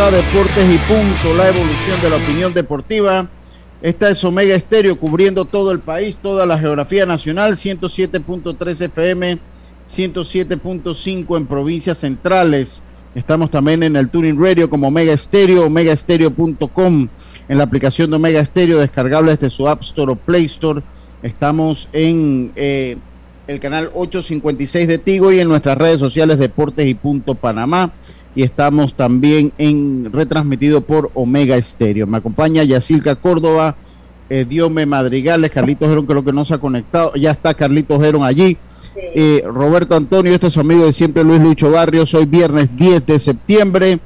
a Deportes y Punto, la evolución de la opinión deportiva. Esta es Omega Estéreo cubriendo todo el país, toda la geografía nacional, 107.3 FM, 107.5 en provincias centrales. Estamos también en el Tuning Radio como Omega Estéreo, omegaestereo.com, en la aplicación de Omega Estéreo descargable desde su App Store o Play Store. Estamos en eh, el canal 856 de Tigo y en nuestras redes sociales Deportes y Punto Panamá y estamos también en retransmitido por Omega Estéreo. Me acompaña Yacilca Córdoba, eh, Diome Madrigales, Carlitos Gerón, creo que no se ha conectado, ya está Carlitos Gerón allí. Eh, Roberto Antonio, este es su amigo de siempre Luis Lucho Barrios. Hoy viernes 10 de septiembre,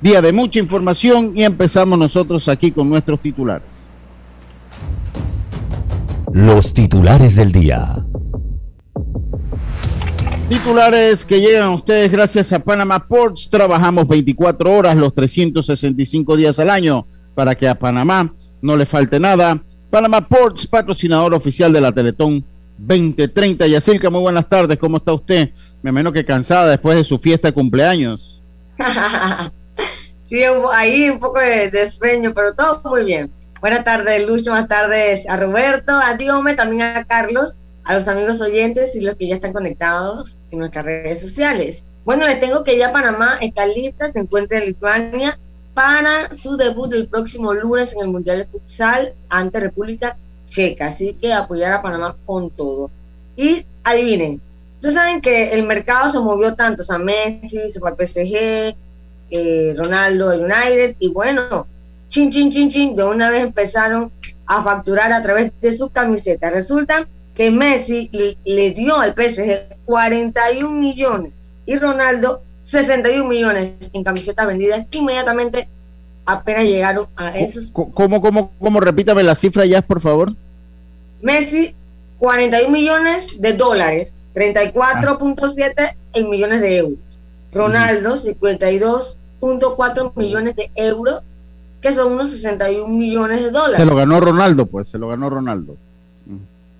día de mucha información y empezamos nosotros aquí con nuestros titulares. Los titulares del día. Titulares que llegan a ustedes gracias a Panama Ports. Trabajamos 24 horas los 365 días al año para que a Panamá no le falte nada. Panama Ports, patrocinador oficial de la Teletón 2030. Yacirca, muy buenas tardes. ¿Cómo está usted? Me menos que cansada después de su fiesta de cumpleaños. sí, ahí un poco de, sueño, pero todo muy bien. Buenas tardes, Lucho. Buenas tardes a Roberto, a Diome, también a Carlos a los amigos oyentes y los que ya están conectados en nuestras redes sociales. Bueno, les tengo que ya Panamá está lista, se encuentra en Lituania para su debut el próximo lunes en el Mundial de Futsal ante República Checa. Así que apoyar a Panamá con todo. Y adivinen, ustedes saben que el mercado se movió tanto, o sea, Messi se fue al PSG, eh, Ronaldo al United, y bueno, chin, chin, chin, chin, de una vez empezaron a facturar a través de sus camisetas. Resulta que Messi le, dio al PSG 41 millones y Ronaldo 61 millones en camisetas vendidas inmediatamente apenas llegaron a esos. ¿Cómo, cómo, cómo? Repítame la cifra ya, por favor. Messi, 41 millones de dólares, 34.7 en millones de euros. Ronaldo, 52.4 millones de euros, que son unos 61 millones de dólares. Se lo ganó Ronaldo, pues, se lo ganó Ronaldo.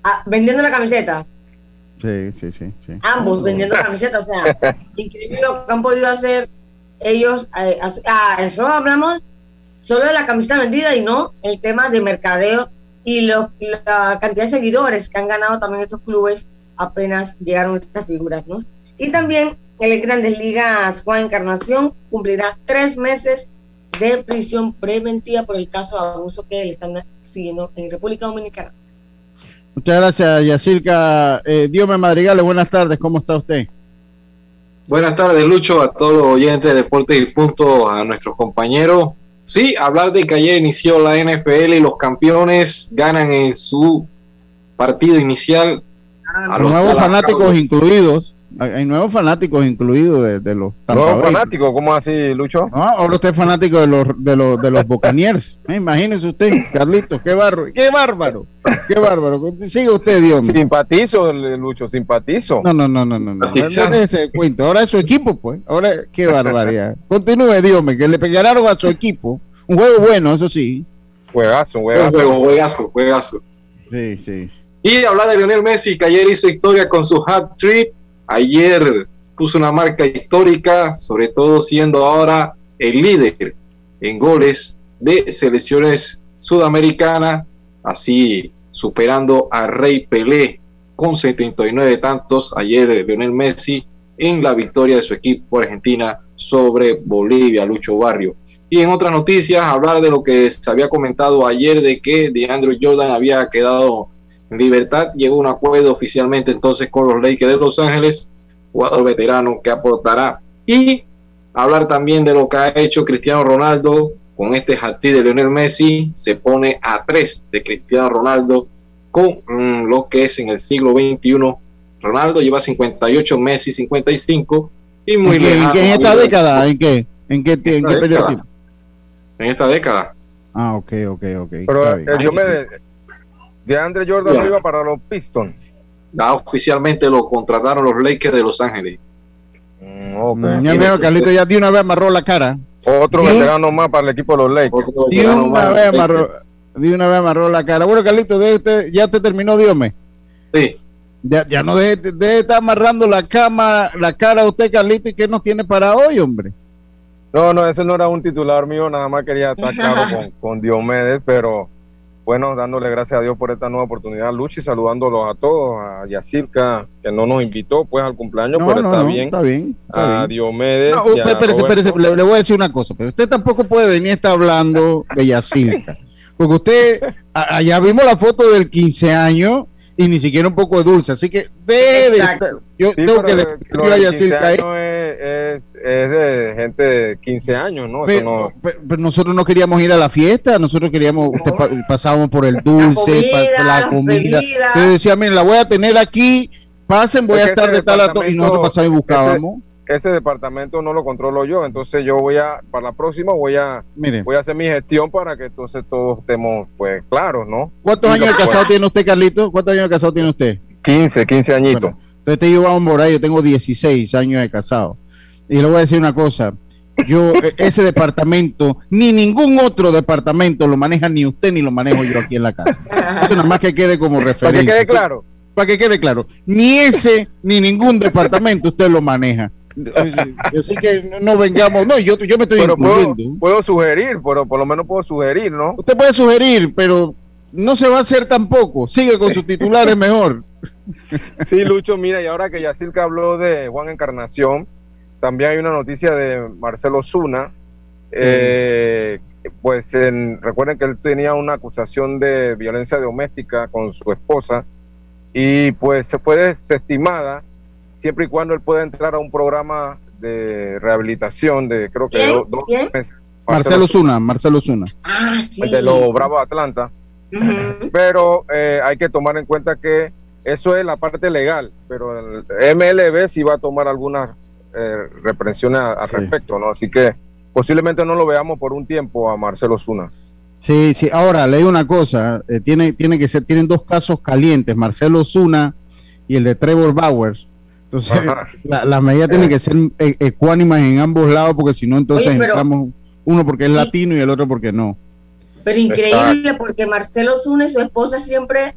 Ah, vendiendo la camiseta. Sí, sí, sí, Ambos vendiendo la camiseta, o sea, increíble lo que han podido hacer ellos. Eh, ah, eso hablamos solo de la camiseta vendida y no el tema de mercadeo y la cantidad de seguidores que han ganado también estos clubes apenas llegaron estas figuras, ¿no? Y también el Grandes Ligas Juan Encarnación cumplirá tres meses de prisión preventiva por el caso de abuso que le están siguiendo en República Dominicana. Muchas gracias, Yacirca. Eh, Diome Madrigales, buenas tardes, ¿cómo está usted? Buenas tardes, Lucho, a todos los oyentes de Deportes y Punto, a nuestros compañeros. Sí, hablar de que ayer inició la NFL y los campeones ganan en su partido inicial. A los nuevos fanáticos incluidos. Hay nuevos fanáticos incluidos de, de los ¿Nuevos fanáticos? ¿Cómo así, Lucho? No, ahora usted es fanático de los, de los, de los Buccaneers. Imagínese usted, Carlitos, qué bárbaro, qué bárbaro, qué bárbaro. Sigue usted, Dios mío. Simpatizo, Lucho, simpatizo. No, no, no, no, no. no. ese cuento. Ahora es su equipo, pues. Ahora, qué barbaridad. Continúe, Dios mío, que le pegaron a su equipo. Un juego bueno, eso sí. Juegazo, juegazo. juego, juegazo, juegazo. Sí, sí. Y hablar de Lionel Messi, que ayer hizo historia con su hat trick Ayer puso una marca histórica, sobre todo siendo ahora el líder en goles de selecciones sudamericanas, así superando a Rey Pelé con 79 tantos ayer Lionel Messi en la victoria de su equipo Argentina sobre Bolivia, Lucho Barrio. Y en otras noticias, hablar de lo que se había comentado ayer de que DeAndre Jordan había quedado Libertad llegó a un acuerdo oficialmente entonces con los Lakers de Los Ángeles, jugador veterano que aportará. Y hablar también de lo que ha hecho Cristiano Ronaldo con este jardín de Lionel Messi, se pone a tres de Cristiano Ronaldo con mm, lo que es en el siglo XXI. Ronaldo lleva 58, Messi 55 y muy ¿En lejano. ¿En qué en esta década? ¿En qué? ¿En qué, en qué periodo? En esta década. Ah, ok, ok, ok. Pero eh, yo me, de Andre Jordan arriba para los Pistons. Ya oficialmente lo contrataron los Lakers de Los Ángeles. Mm, okay. Ya veo, Carlito ya de una vez amarró la cara. Otro veterano más para el equipo de los Lakers. De una, vez amarró, de una vez amarró la cara. Bueno, Carlito, ya te terminó, Dios Sí. Ya, ya no deje, de estar amarrando la cama, la cara a usted, Carlito, y qué nos tiene para hoy, hombre. No, no, ese no era un titular mío, nada más quería estar claro con, con Diomedes, pero bueno, dándole gracias a Dios por esta nueva oportunidad, Luchi, saludándolos a todos, a Yacirca, que no nos invitó pues al cumpleaños, No, pero no, está, no, bien. está bien. está A bien. Diomedes. No, espérese, espérese, le, le voy a decir una cosa, pero usted tampoco puede venir a estar hablando de Yacirca, porque usted, allá vimos la foto del 15 años y ni siquiera un poco de dulce, así que de, de- Exacto. yo Sí, tengo que lo despedir a del 15 Yacirca ahí. años es, es, es de gente de 15 años, ¿no? Eso Pero, no- pero- pero nosotros no queríamos ir a la fiesta, nosotros queríamos, usted pa- pasábamos por el dulce, pa- comida, por la comida. decía, miren, la voy a tener aquí, pasen, voy a estar de tal a to-", y nosotros pasamos y buscábamos. Ese departamento no lo controlo yo, entonces yo voy a, para la próxima voy a, Mire, voy a hacer mi gestión para que entonces todos estemos pues claros, ¿no? ¿cuántos años de casado tiene usted, Carlito? ¿Cuántos años de casado tiene usted? 15, 15 añitos. Bueno, entonces te llevamos por ahí, yo tengo 16 años de casado. Y le voy a decir una cosa, yo e- ese departamento, ni ningún otro departamento lo maneja ni usted ni lo manejo yo aquí en la casa. Eso nada más que quede como Para que referencia. quede claro. Para que quede claro, ni ese ni ningún departamento usted lo maneja. Así que no- no vengamos, no, yo, yo me estoy Pero puedo, puedo sugerir, pero por lo menos puedo sugerir, ¿no? Usted puede sugerir, pero no se va a hacer tampoco. Sigue con sus titulares mejor. Sí, Lucho, mira, y ahora que Yacirca habló de Juan Encarnación, también hay una noticia de Marcelo Zuna. Eh, pues en- recuerden que él tenía una acusación de violencia doméstica con su esposa y pues se fue desestimada siempre y cuando él pueda entrar a un programa de rehabilitación de creo que ¿Quién? do- dos ¿Quién? meses. Marcelo Zuna, Marcelo Zuna. Ah, sí. de los Bravos Atlanta. Pero eh, hay que tomar en cuenta que eso es la parte legal, pero el MLB sí va a tomar algunas eh, reprensiones a- al Sí. respecto, ¿no? Así que posiblemente no lo veamos por un tiempo a Marcelo Zuna. Sí, sí. Ahora, leí una cosa. eh, tiene, tiene que ser, tienen dos casos calientes, Marcelo Zuna y el de Trevor Bowers. Entonces, la, las medidas tienen que ser eh, ecuánimas en ambos lados, porque si no, entonces Oye, pero- entramos uno porque es latino y el otro porque no. Pero increíble porque Marcelo Zuna y su esposa siempre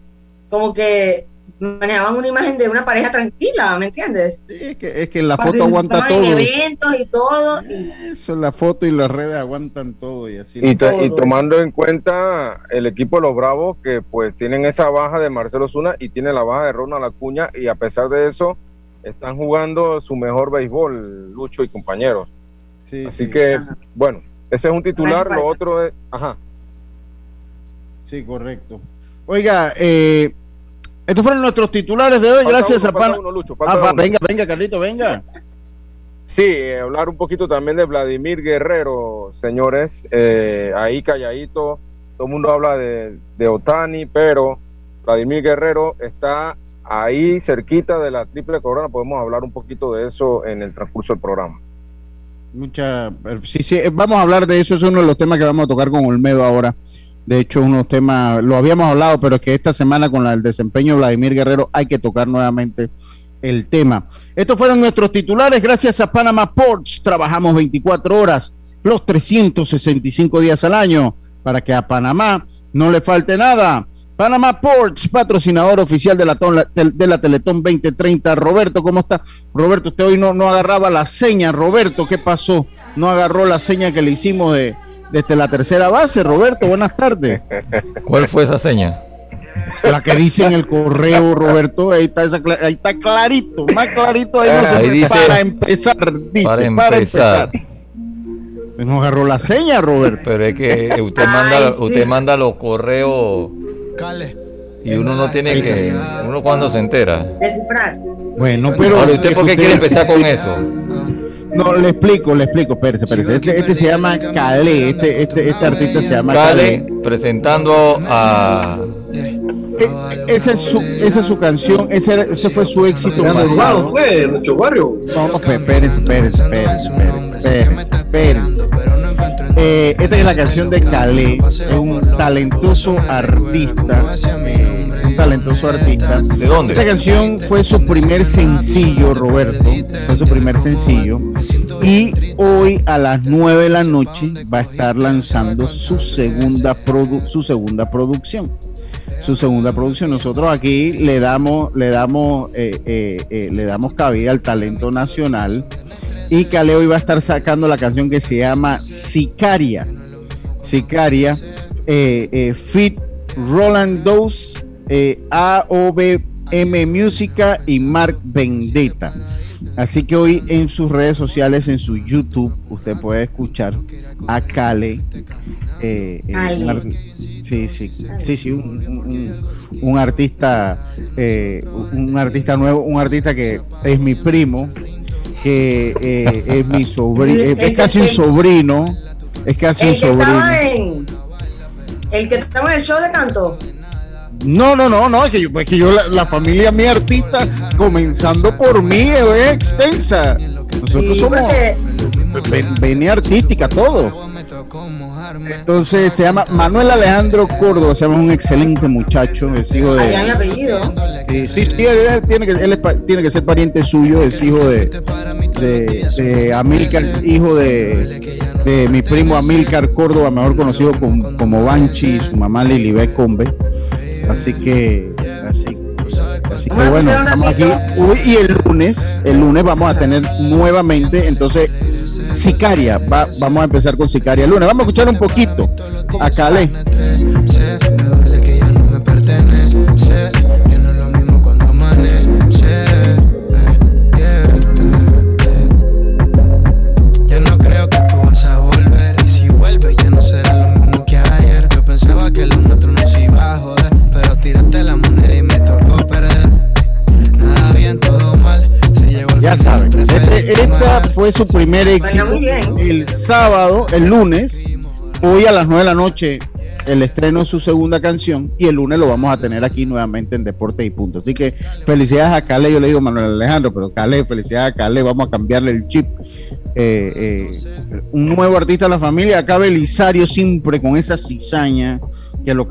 como que manejaban una imagen de una pareja tranquila, ¿me entiendes? Sí, es, que, es que la foto aguanta todo. en eventos y todo. y- Eso, la foto y las redes aguantan todo y así. Y, tomando en cuenta el equipo de los Bravos, que pues tienen esa baja de Marcelo Zuna y tiene la baja de Ronald Acuña, y a pesar de eso, están jugando su mejor béisbol, Lucho y compañeros. Sí, Así sí, que, Ajá. bueno, ese es un titular, lo otro es, ajá, sí, correcto. Oiga, eh, estos fueron nuestros titulares de hoy. Falta Gracias uno, a uno, Lucho, Ah, venga, venga, Carlito, venga. Sí, eh, hablar un poquito también de Vladimir Guerrero, señores. Eh, ahí calladito, todo el mundo habla de, de Otani, pero Vladimir Guerrero está ahí cerquita de la triple corona. Podemos hablar un poquito de eso en el transcurso del programa. Mucha, eh, sí, sí, eh, vamos a hablar de eso, es uno de los temas que vamos a tocar con Olmedo ahora. De hecho, unos temas, lo habíamos hablado, pero es que esta semana con la- el desempeño de Vladimir Guerrero hay que tocar nuevamente el tema. Estos fueron nuestros titulares, gracias a Panama Ports, trabajamos 24 horas, los 365 días al año, para que a Panamá no le falte nada. Panama Ports, patrocinador oficial de la, de la Teletón 2030. Roberto, ¿cómo está? Roberto, usted hoy no, no agarraba la seña. Roberto, ¿qué pasó? No agarró la seña que le hicimos de, desde la tercera base. Roberto, buenas tardes. ¿Cuál fue esa seña? La que dice en el correo, Roberto, ahí está, esa ahí está clarito, más clarito ahí no se Ahí dice- para empezar, dice, para para empezar. empezar. No agarró la seña, Roberto. Pero es que usted Ay, manda, sí. usted manda los correos y uno no tiene que, uno cuando se entera. Bueno, pero Ahora, ¿usted por qué quiere empezar con eso? No, le explico, le explico, espérese, espérese. Este, este se llama Kale, este, este, este artista se llama Cale Kale. presentando a E- esa, es su, esa es su canción, ese, era- ese fue su éxito nuestro barrio. No, no, pe- espérense, espérense, espérense, espérense, espérense. Eh, esta es la canción de Kale, es un talentoso artista, eh, un talentoso artista. ¿de dónde? Esta canción fue su primer sencillo, Roberto. Fue su primer sencillo. Y hoy a las 9 de la noche va a estar lanzando su segunda, produ- su segunda producción. Su segunda producción. Nosotros aquí le damos, le damos, eh, eh, eh, le damos cabida al talento nacional. Y Caleo iba a estar sacando la canción que se llama Sicaria. Sicaria, eh, eh, Fit Roland Dose, eh, AOBM Música y Mark Vendetta. Así que hoy en sus redes sociales, en su YouTube, usted puede escuchar a Kale. Eh, eh, sí, sí, sí, sí, un, un- un artista, eh, un artista nuevo, un artista que es mi primo, que eh, es mi sobrino, es, el casi un sobrino, es casi un sobrino. en. El que estaba en el show de canto. No, no, no, no, es que yo, es que yo la, la familia mi artista, comenzando por mí, es extensa. Nosotros Sí, somos porque ven- venia artística, todo. Entonces se llama Manuel Alejandro Córdoba, se llama un excelente muchacho, es hijo de. allá apellido. Sí, sí, sí, él tiene que, él es tiene que ser pariente suyo, es hijo de, de, de Amílcar, hijo de, de mi primo Amílcar Córdoba, mejor conocido como, como Banchi, y su mamá Lilibet Combe. Así que, así, así que bueno, estamos aquí. y el lunes, el lunes vamos a tener nuevamente, entonces, Sicaria, va- vamos a empezar con Sicaria lunes. Vamos a escuchar un poquito a Cale. Fue su primer éxito el sábado, el lunes, hoy a las 9 de la noche, el estreno de su segunda canción y el lunes lo vamos a tener aquí nuevamente en Deporte y Punto. Así que felicidades a Cale, yo le digo Manuel Alejandro, pero Cale, felicidades a Cale, vamos a cambiarle el chip. Eh, eh, un nuevo artista de la familia, acá Belisario siempre con esa cizaña que lo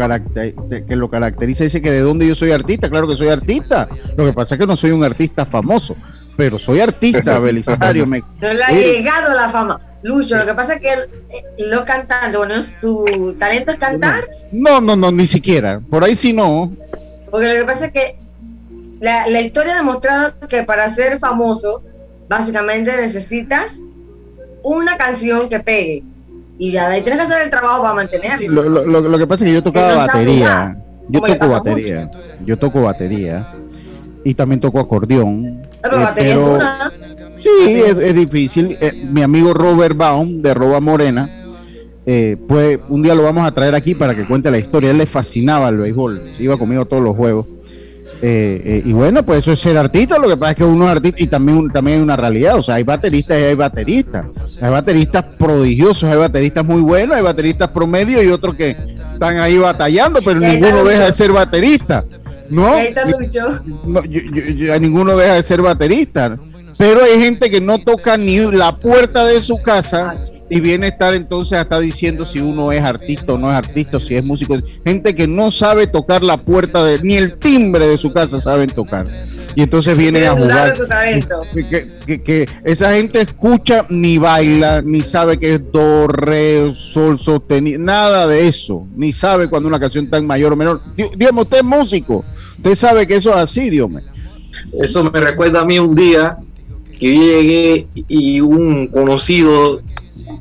caracteriza. Dice que de dónde yo soy artista, claro que soy artista. Lo que pasa es que no soy un artista famoso, pero soy artista, Belisario. Me, No le ha Oye. llegado la fama. Lucho, lo que pasa es que él, eh, lo cantante, bueno, su talento es cantar, No, no, no, ni siquiera. Por ahí sí no. porque lo que pasa es que la, la historia ha demostrado que para ser famoso, básicamente necesitas una canción que pegue. Y ya de ahí tienes que hacer el trabajo para mantenerlo. Lo, lo- lo- lo que pasa es que yo tocaba no batería. más, Yo toco batería. Yo toco batería. Y también toco acordeón. Pero Eh, batería es. Sí, es, es difícil. Eh, mi amigo Robert Baum de Roba Morena, eh, puede, un día lo vamos a traer aquí para que cuente la historia. Él le fascinaba el béisbol, iba conmigo a todos los juegos. Y bueno, pues eso es ser artista. Lo que pasa es que uno es artista y también, un- también hay una realidad. O sea, hay bateristas y hay bateristas. Hay bateristas prodigiosos, hay bateristas muy buenos, hay bateristas promedio y otros que están ahí batallando, pero ninguno deja de ser baterista. ¿No? Yo- yo- yo- ninguno deja de ser baterista. Pero hay gente que no toca ni la puerta de su casa y viene a estar entonces hasta diciendo si uno es artista o no es artista, si es músico. Gente que no sabe tocar la puerta de, ni el timbre de su casa saben tocar. Y entonces vienen a jugar. de tu talento. Que, que- que- esa gente escucha ni baila, ni sabe que es do, re, sol, sostenido, nada de eso, ni sabe cuando una canción en mayor o menor. Di- Dígame, usted es músico, usted sabe que eso es así, Dios mío. Eso me recuerda a mí un día que yo llegué y un conocido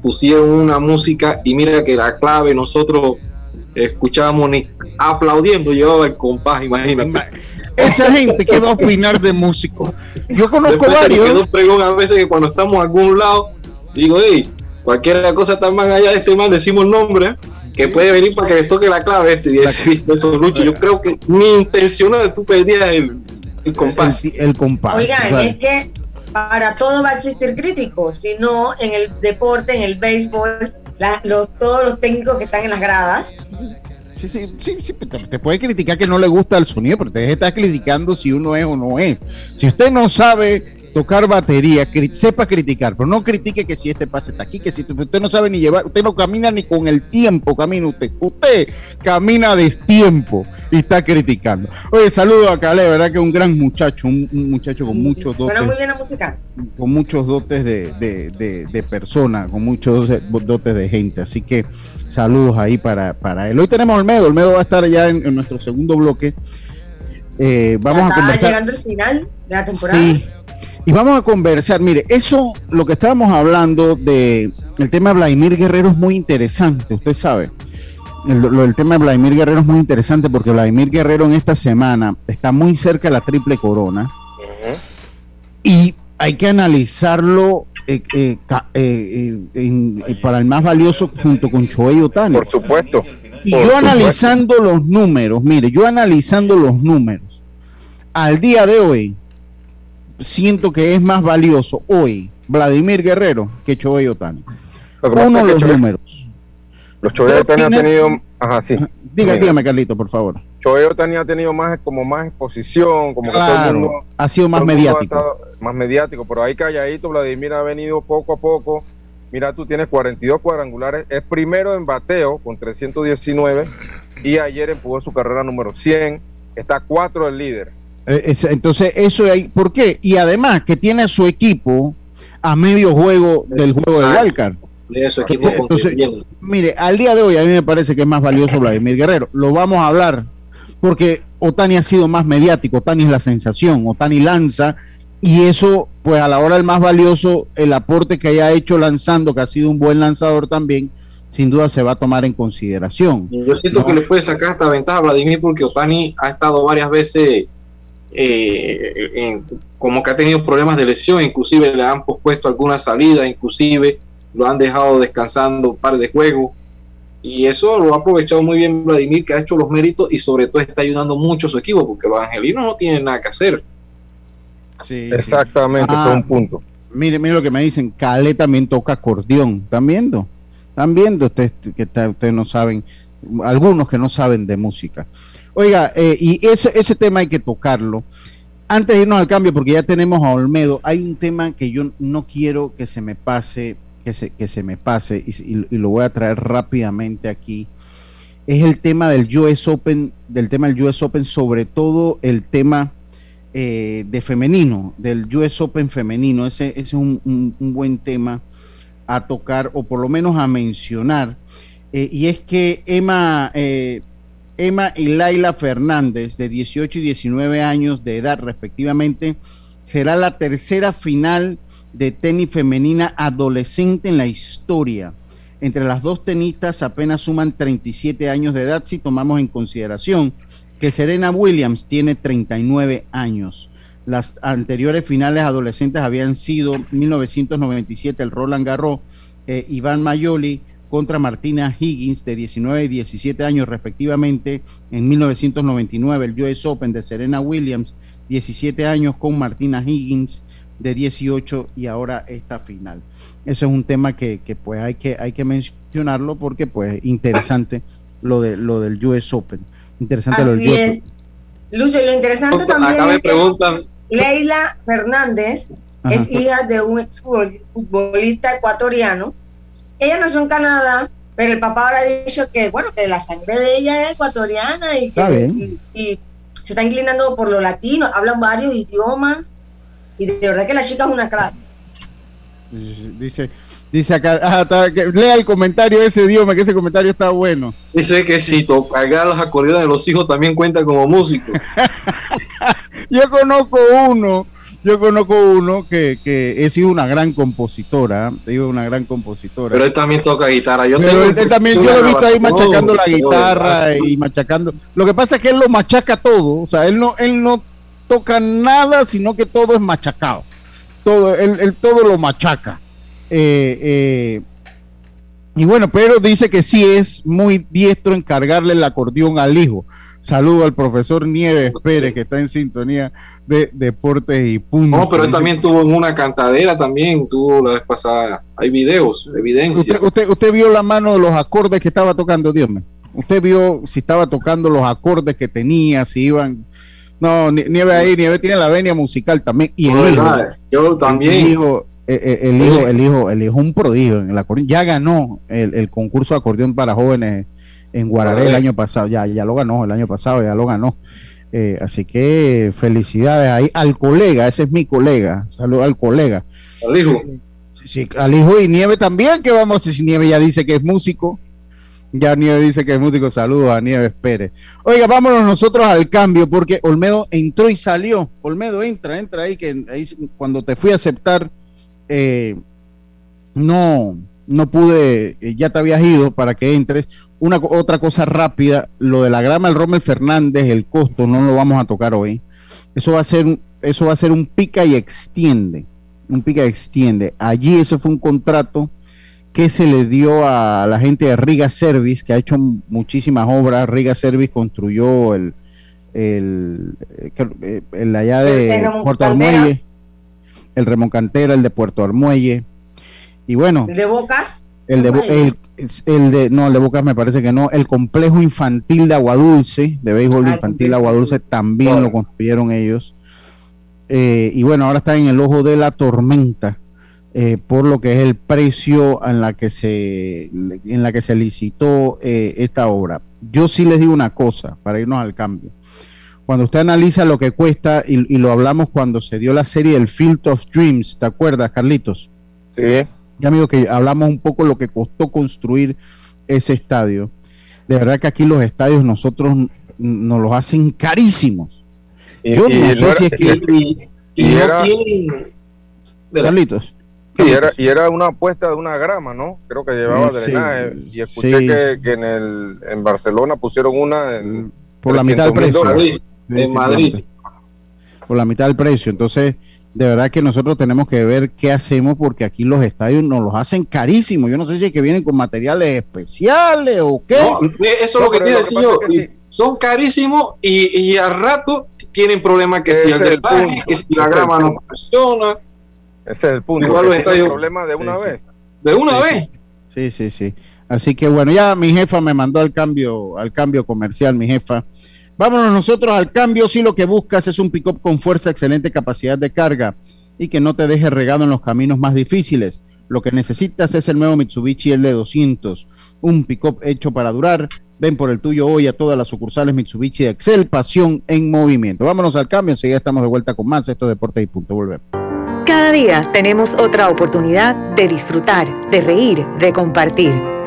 pusieron una música y mira que la clave nosotros escuchábamos ni aplaudiendo llevaba el compás, imagínate. Esa gente que va a opinar de músicos. Yo conozco Después se me varios. quedó pregón a veces que cuando estamos a algún lado, digo, hey, cualquier cosa está más allá de este man, decimos el nombre, que puede venir para que le toque la clave este y ese visto eso Lucho. Yo creo que ni intencional tú perdías el, el compás. El, el compás. Oigan, es que para todo va a existir críticos, si no en el deporte, en el béisbol, la- los, todos los técnicos que están en las gradas, sí, sí, sí, sí, te, te puede criticar que no le gusta el sonido, pero te está criticando si uno es o no es. Si usted no sabe tocar batería, sepa criticar, pero no critique que si este pase está aquí, que si usted no sabe ni llevar, usted no camina ni con el tiempo, camina usted. Usted camina destiempo y está criticando. Oye, saludo a Calé, verdad que es un gran muchacho, un, un muchacho con muchos dotes. muy bien la música. con muchos dotes de, de, de- de persona, con muchos dotes de gente. Así que saludos ahí para, para él. Hoy tenemos a Olmedo. Olmedo va a estar ya en, en nuestro segundo bloque. Eh, vamos Ya a está conversar. llegando el final de la temporada. Sí. Y vamos a conversar, mire, eso, lo que estábamos hablando de el tema de Vladimir Guerrero es muy interesante, usted sabe. El, lo- el tema de Vladimir Guerrero es muy interesante porque Vladimir Guerrero en esta semana está muy cerca de la triple corona y hay que analizarlo eh, eh, eh, en- para el más valioso junto con Choey Otani. Por supuesto. Y Por yo supuesto. analizando los números, mire, yo analizando los números, al día de hoy, siento que es más valioso hoy Vladimir Guerrero que Choey Otani. Uno de los Choey- números. Los Choey Otani han tenido. Ajá, sí. Diga, Mira, dígame, Carlito, por favor. Choey Otani ha tenido más, como más exposición, como que todo el mundo. ha sido más el mediático. más mediático, pero ahí calladito, Vladimir ha venido poco a poco. Mira, tú tienes 42 cuadrangulares, es primero en bateo con 319 y ayer empujó su carrera número 100, está 4 del líder. Eh, es- entonces, eso hay, ¿por qué? Y además que tiene a su equipo a medio juego del juego Wildcard. De su equipo Entonces, compitiendo. Mire, al día de hoy a mí me parece que es más valioso Vladimir Guerrero. Lo vamos a hablar porque Otani ha sido más mediático, Otani es la sensación, Otani lanza y eso, pues a la hora del más valioso, el aporte que haya hecho lanzando, que ha sido un buen lanzador también, sin duda se va a tomar en consideración. Yo siento No. que le puede sacar esta ventaja a Vladimir porque Otani ha estado varias veces eh, en- como que ha tenido problemas de lesión, inclusive le han pospuesto alguna salida, inclusive lo han dejado descansando un par de juegos. Y eso lo ha aprovechado muy bien Vladimir, que ha hecho los méritos y sobre todo está ayudando mucho a su equipo, porque los angelinos no tienen nada que hacer. Sí, Exactamente, Ah. es un punto. Mire, mire lo que me dicen, Cale también toca acordeón. ¿Están viendo? ¿Están viendo? Ustedes que está- ustedes no saben, algunos que no saben de música. Oiga, eh, y ese, ese tema hay que tocarlo. Antes de irnos al cambio, porque ya tenemos a Olmedo, hay un tema que yo no quiero que se me pase, que se, que se me pase, y, lo voy a traer rápidamente aquí. Es el tema del US Open, del tema del US Open, sobre todo el tema eh, de femenino, del US Open femenino. Ese, ese es un, un- buen tema a tocar o por lo menos a mencionar. Eh, y es que Emma, Emma y Laila Fernández, de 18 y 19 años de edad respectivamente, será la tercera final de tenis femenina adolescente en la historia. Entre las dos tenistas apenas suman 37 años de edad si tomamos en consideración que Serena Williams tiene 39 años. Las anteriores finales adolescentes habían sido 1997 el Roland Garros, eh, Iván Mayoli contra Martina Higgins de 19 y 17 años respectivamente, en 1999 el US Open de Serena Williams, 17 años con Martina Higgins de 18 y ahora esta final. Eso es un tema que, que, pues hay que hay que mencionarlo porque pues interesante lo de lo del US Open. Interesante lo del US es. Lucho, y lo interesante también me es que Leila Fernández Ajá. es hija de un exfutbolista ecuatoriano. Ella nació en Canadá, pero el papá ahora ha dicho que, bueno, que la sangre de ella es ecuatoriana y que y, y se está inclinando por lo latino, hablan varios idiomas y de verdad que la chica es una crack. Dice, dice acá, ah, está- que- lea el comentario de ese idioma, que ese comentario está bueno. dice que si tocar los acordeones de los hijos también cuenta como músico. Yo conozco uno, yo conozco uno que, que es una gran compositora, digo una gran compositora. Pero él también toca guitarra. Yo tengo él, él también, yo lo he visto ahí machacando la no, guitarra y machacando. Lo que pasa es que él lo machaca todo, o sea, él no, él no toca nada, sino que todo es machacado. Todo, él, él todo lo machaca. Eh, eh, y bueno, pero dice que sí es muy diestro en cargarle el acordeón al hijo. Saludo al profesor Nieves Pérez, que está en sintonía de Deportes y Punto. No, pero él también tuvo en una cantadera, también tuvo la vez pasada. Hay videos, evidencias. Usted, usted, usted vio la mano de los acordes que estaba tocando, Dios mío. Usted vio si estaba tocando los acordes que tenía, si iban. No, Ni- Nieve ahí, Nieve tiene la venia musical también. Y el hijo. Yo el también. hijo, eh, eh, el hijo, el hijo, el hijo, un prodigio en el acordeón. Ya ganó el, el concurso de acordeón para jóvenes en Guararé el año pasado. Ya, ya lo ganó, el año pasado ya lo ganó. Eh, así que felicidades ahí al colega, ese es mi colega. Saludos al colega. Al hijo. Sí, sí, al hijo y Nieve también, que vamos si Nieve ya dice que es músico. Ya Nieves dice que es músico. Saludos a Nieves Pérez. Oiga, vámonos nosotros al cambio porque Olmedo entró y salió. Olmedo, entra, entra ahí, que ahí cuando te fui a aceptar, eh, no, no pude, eh, ya te habías ido para que entres. Una otra cosa rápida, lo de la grama del Rommel Fernández, el costo, no lo vamos a tocar hoy. Eso va a ser, eso va a ser un pica y extiende. Un pica y extiende. Allí ese fue un contrato que se le dio a la gente de Riga Service, que ha hecho muchísimas obras. Riga Service construyó el, el, el, allá de Puerto Armuelle, el Remoncantera, el de Puerto Armuelle. Y bueno. ¿El de Bocas? El de, el, de, no, el de Bocas me parece que no. El complejo infantil de Aguadulce, de béisbol ah, infantil de Aguadulce, también lo construyeron ellos. Eh, y bueno, ahora está en el ojo de la tormenta eh, por lo que es el precio en la que se, en la que se licitó eh, esta obra. Yo sí les digo una cosa, para irnos al cambio. Cuando usted analiza lo que cuesta, y, lo hablamos cuando se dio la serie del Field of Dreams, ¿te acuerdas, Carlitos? Sí. Ya amigo que hablamos un poco lo que costó construir ese estadio. De verdad que aquí los estadios nosotros nos los hacen carísimos. Yo no sé si es que... Y, Carlitos y era, y era una apuesta de una grama, ¿no? Creo que llevaba drenaje. y escuché que, que, en, el, en Barcelona pusieron una en por la mitad del precio. en Madrid. Por la mitad del precio. Entonces, de verdad que nosotros tenemos que ver qué hacemos porque aquí los estadios nos los hacen carísimos. Yo no sé si es que vienen con materiales especiales o qué. No, eso es lo que tiene decir yo. Son carísimos y, y al rato tienen problemas que si el drenaje, que si la grama no funciona ese es el punto. Igual los problema de una vez. De una vez. Sí, sí, sí. Así que bueno, ya mi jefa me mandó al cambio, al cambio comercial, mi jefa. Vámonos nosotros al cambio si lo que buscas es un pick-up con fuerza, excelente capacidad de carga y que no te deje regado en los caminos más difíciles. Lo que necesitas es el nuevo Mitsubishi L200, un pick-up hecho para durar. Ven por el tuyo hoy a todas las sucursales Mitsubishi de Excel, pasión en movimiento. Vámonos al cambio, enseguida estamos de vuelta con más. Esto Deporte y Punto. Volvemos. Cada día tenemos otra oportunidad de disfrutar, de reír, de compartir.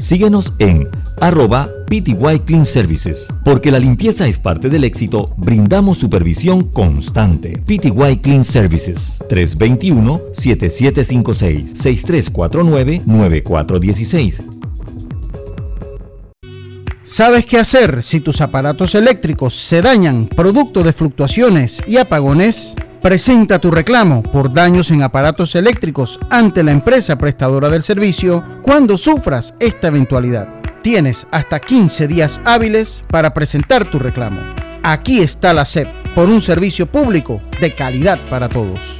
Síguenos en arroba PTY Clean Services. Porque la limpieza es parte del éxito, brindamos supervisión constante. PTY Clean Services 321-7756-6349-9416. ¿Sabes qué hacer si tus aparatos eléctricos se dañan producto de fluctuaciones y apagones? Presenta tu reclamo por daños en aparatos eléctricos ante la empresa prestadora del servicio cuando sufras esta eventualidad. Tienes hasta 15 días hábiles para presentar tu reclamo. Aquí está la SEP por un servicio público de calidad para todos.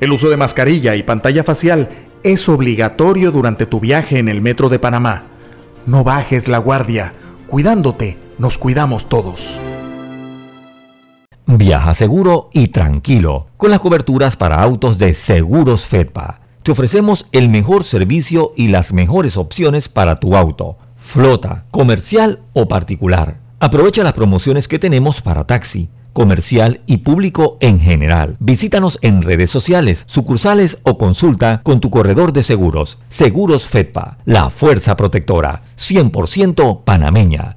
El uso de mascarilla y pantalla facial es obligatorio durante tu viaje en el metro de Panamá. No bajes la guardia. Cuidándote, nos cuidamos todos. Viaja seguro y tranquilo con las coberturas para autos de Seguros Fedpa. Te ofrecemos el mejor servicio y las mejores opciones para tu auto, flota, comercial o particular. Aprovecha las promociones que tenemos para taxi, comercial y público en general. Visítanos en redes sociales, sucursales o consulta con tu corredor de seguros. Seguros Fedpa, la fuerza protectora, 100% panameña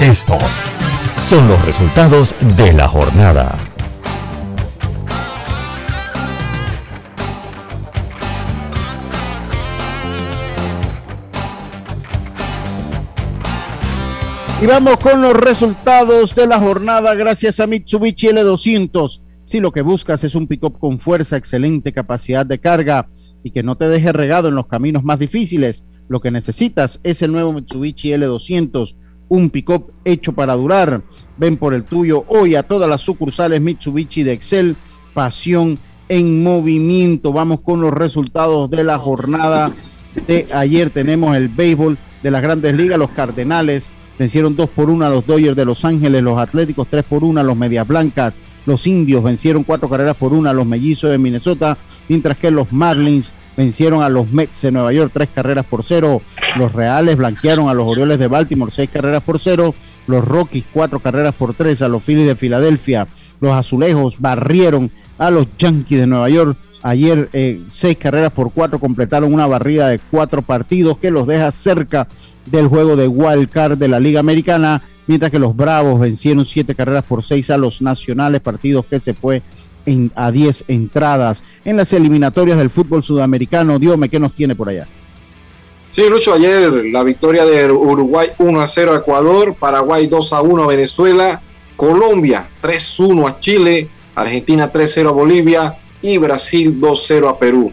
Estos son los resultados de la jornada. Y vamos con los resultados de la jornada gracias a Mitsubishi L200. Si lo que buscas es un pick-up con fuerza, excelente capacidad de carga y que no te deje regado en los caminos más difíciles, lo que necesitas es el nuevo Mitsubishi L200 un pick-up hecho para durar. Ven por el tuyo hoy a todas las sucursales Mitsubishi de Excel. Pasión en movimiento. Vamos con los resultados de la jornada de ayer. Tenemos el béisbol de las grandes ligas. Los Cardenales vencieron 2 por 1 a los Dodgers de Los Ángeles. Los Atléticos 3 por 1 a los Medias Blancas. Los Indios vencieron 4 carreras por 1 a los Mellizos de Minnesota. Mientras que los Marlins vencieron a los Mets de Nueva York tres carreras por cero. Los Reales blanquearon a los Orioles de Baltimore seis carreras por cero. Los Rockies cuatro carreras por tres a los Phillies de Filadelfia. Los Azulejos barrieron a los Yankees de Nueva York. Ayer eh, seis carreras por cuatro completaron una barrida de cuatro partidos que los deja cerca del juego de wild card de la Liga Americana, mientras que los Bravos vencieron siete carreras por seis a los Nacionales, partidos que se fue a 10 entradas en las eliminatorias del fútbol sudamericano. Diome, ¿qué nos tiene por allá? Sí, Lucho, ayer la victoria de Uruguay 1 a 0 a Ecuador, Paraguay 2 a 1 a Venezuela, Colombia 3 1 a Chile, Argentina 3 0 a Bolivia y Brasil 2 0 a Perú.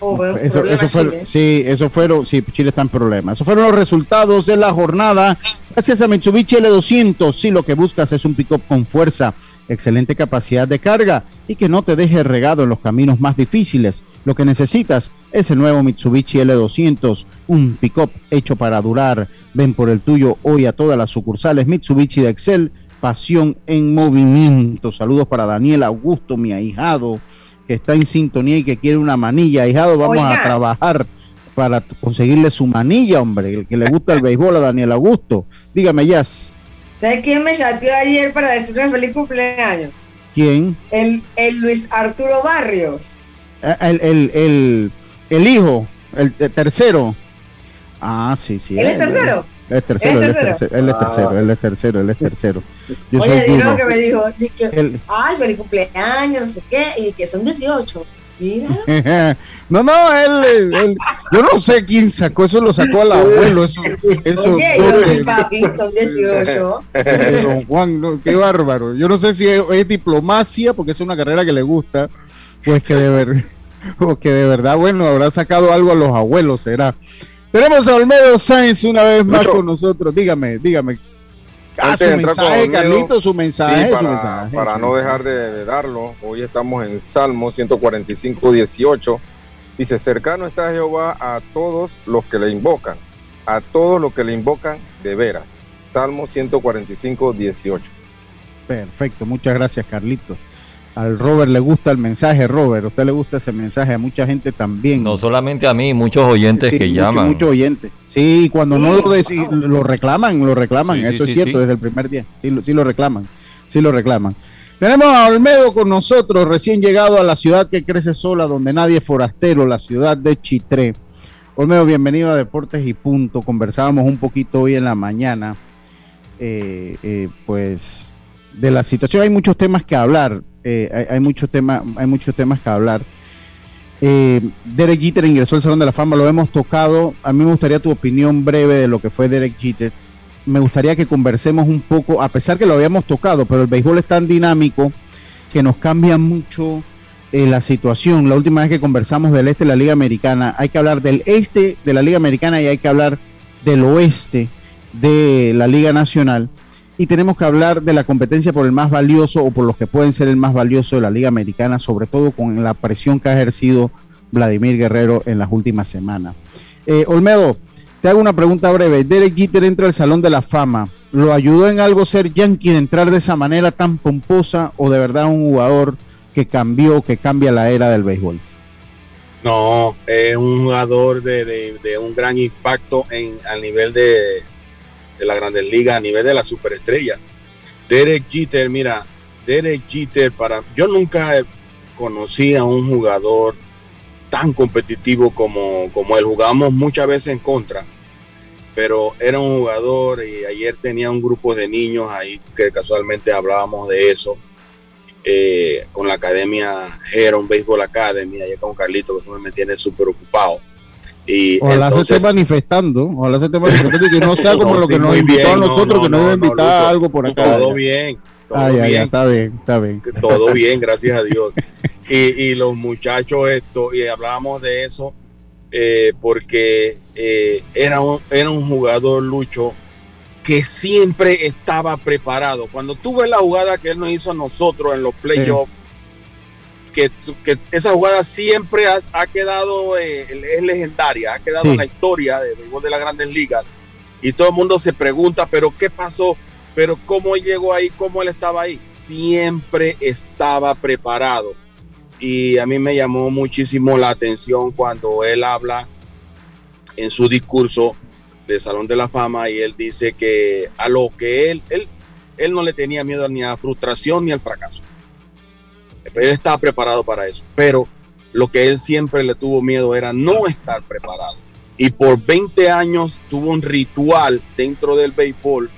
Oh, eso, fue, sí, eso fueron, sí, Chile está en problemas. Esos fueron los resultados de la jornada. Gracias a Mitsubishi L200. Si lo que buscas es un pick-up con fuerza, excelente capacidad de carga y que no te deje regado en los caminos más difíciles. Lo que necesitas es el nuevo Mitsubishi L200, un pick-up hecho para durar. Ven por el tuyo hoy a todas las sucursales Mitsubishi de Excel, pasión en movimiento. Saludos para Daniel Augusto, mi ahijado, que está en sintonía y que quiere una manilla. Ahijado, vamos a trabajar para conseguirle su manilla, hombre, el que le gusta el béisbol a Daniel Augusto. Dígame, Jazz. ¿Sabes quién me chateó ayer para decirme feliz cumpleaños? ¿Quién? El, el Luis Arturo Barrios. Ah, el, el, el, el hijo, el, tercero. Ah, sí, sí. ¿Él es tercero? Es tercero, él es tercero, él es tercero, él es tercero, él es tercero. Yo Oye, dijeron que me dijo, que, ay, feliz cumpleaños, no sé qué, y que son 18. no, no, él, yo no sé quién sacó eso, lo sacó al abuelo. Eso, eso Oye, yo papi, son 18. Don Juan, qué bárbaro. Yo no sé si es, diplomacia, porque es una carrera que le gusta, pues que de, ver, que de verdad, bueno, habrá sacado algo a los abuelos, será. Tenemos a Olmedo Sáenz una vez más con nosotros. Dígame, dígame. Ah, su mensaje, Carlito, su mensaje, para, no dejar de, darlo, hoy estamos en Salmo 145, 18. Dice, cercano está Jehová a todos los que le invocan, a todos los que le invocan de veras. Salmo 145, 18. Perfecto, muchas gracias, Carlito al Robert le gusta el mensaje, Robert. ¿A usted le gusta ese mensaje? A mucha gente también. No solamente a mí, muchos oyentes que llaman. Muchos oyentes. Sí, cuando no lo, lo reclaman, lo reclaman. Eso es cierto, desde el primer día. Sí, sí lo reclaman. Sí lo reclaman. Tenemos a Olmedo con nosotros, recién llegado a la ciudad que crece sola, donde nadie es forastero, la ciudad de Chitré. Olmedo, bienvenido a Deportes y Punto. Conversábamos un poquito hoy en la mañana, eh, eh, pues, de la situación. Hay muchos temas que hablar. Eh, hay, hay temas, hay muchos temas que hablar. Eh, Derek Jeter ingresó al Salón de la Fama, lo hemos tocado. A mí me gustaría tu opinión breve de lo que fue Derek Jeter. Me gustaría que conversemos un poco, a pesar que lo habíamos tocado, pero el béisbol es tan dinámico que nos cambia mucho eh, la situación. La última vez que conversamos del este de la Liga Americana, hay que hablar del este de la Liga Americana y hay que hablar del oeste de la Liga Nacional. Y tenemos que hablar de la competencia por el más valioso o por los que pueden ser el más valioso de la Liga Americana, sobre todo con la presión que ha ejercido Vladimir Guerrero en las últimas semanas. Eh, Olmedo, te hago una pregunta breve. Derek Jeter entra al Salón de la Fama. ¿Lo ayudó en algo ser Yankee de entrar de esa manera tan pomposa o de verdad un jugador que cambió, que cambia la era del béisbol? No, es un jugador de, de- de un gran impacto en, al nivel de, de la Grandes Ligas, a nivel de la superestrella. Derek Jeter, mira, Derek Jeter, para, yo nunca conocí a un jugador tan competitivo como, como él. Jugamos muchas veces en contra, pero era un jugador y ayer tenía un grupo de niños ahí que casualmente hablábamos de eso. eh, con la academia Heron Baseball Academy, allá con Carlito, que eso me tiene súper ocupado. Y Ojalá se esté manifestando, ojalá se esté manifestando y que no sea como No, lo sí, que nos invitó bien, a no, nosotros, no, que nos no, a algo por acá. Todo bien, todo Ah, ya, ya, bien. está bien, está bien. todo bien, gracias a Dios. Y, y los muchachos, esto, y hablábamos de eso, eh, porque eh, era, un, era un jugador lucho que siempre estaba preparado. Cuando tú ves la jugada que él nos hizo a nosotros en los playoffs, que, que esa jugada siempre has- ha, quedado, eh, es legendaria, ha quedado Sí. en la historia de béisbol de las grandes ligas. Y todo el mundo se pregunta, pero ¿qué pasó? Pero ¿cómo él llegó ahí? ¿Cómo él estaba ahí? Siempre estaba preparado. Y a mí me llamó muchísimo la atención cuando él habla en su discurso de Salón de la Fama y él dice que a lo que él, él, él no le tenía miedo ni a la frustración ni al fracaso. Él estaba preparado para eso, pero lo que él siempre le tuvo miedo era no estar preparado. Y por 20 años tuvo un ritual dentro del béisbol,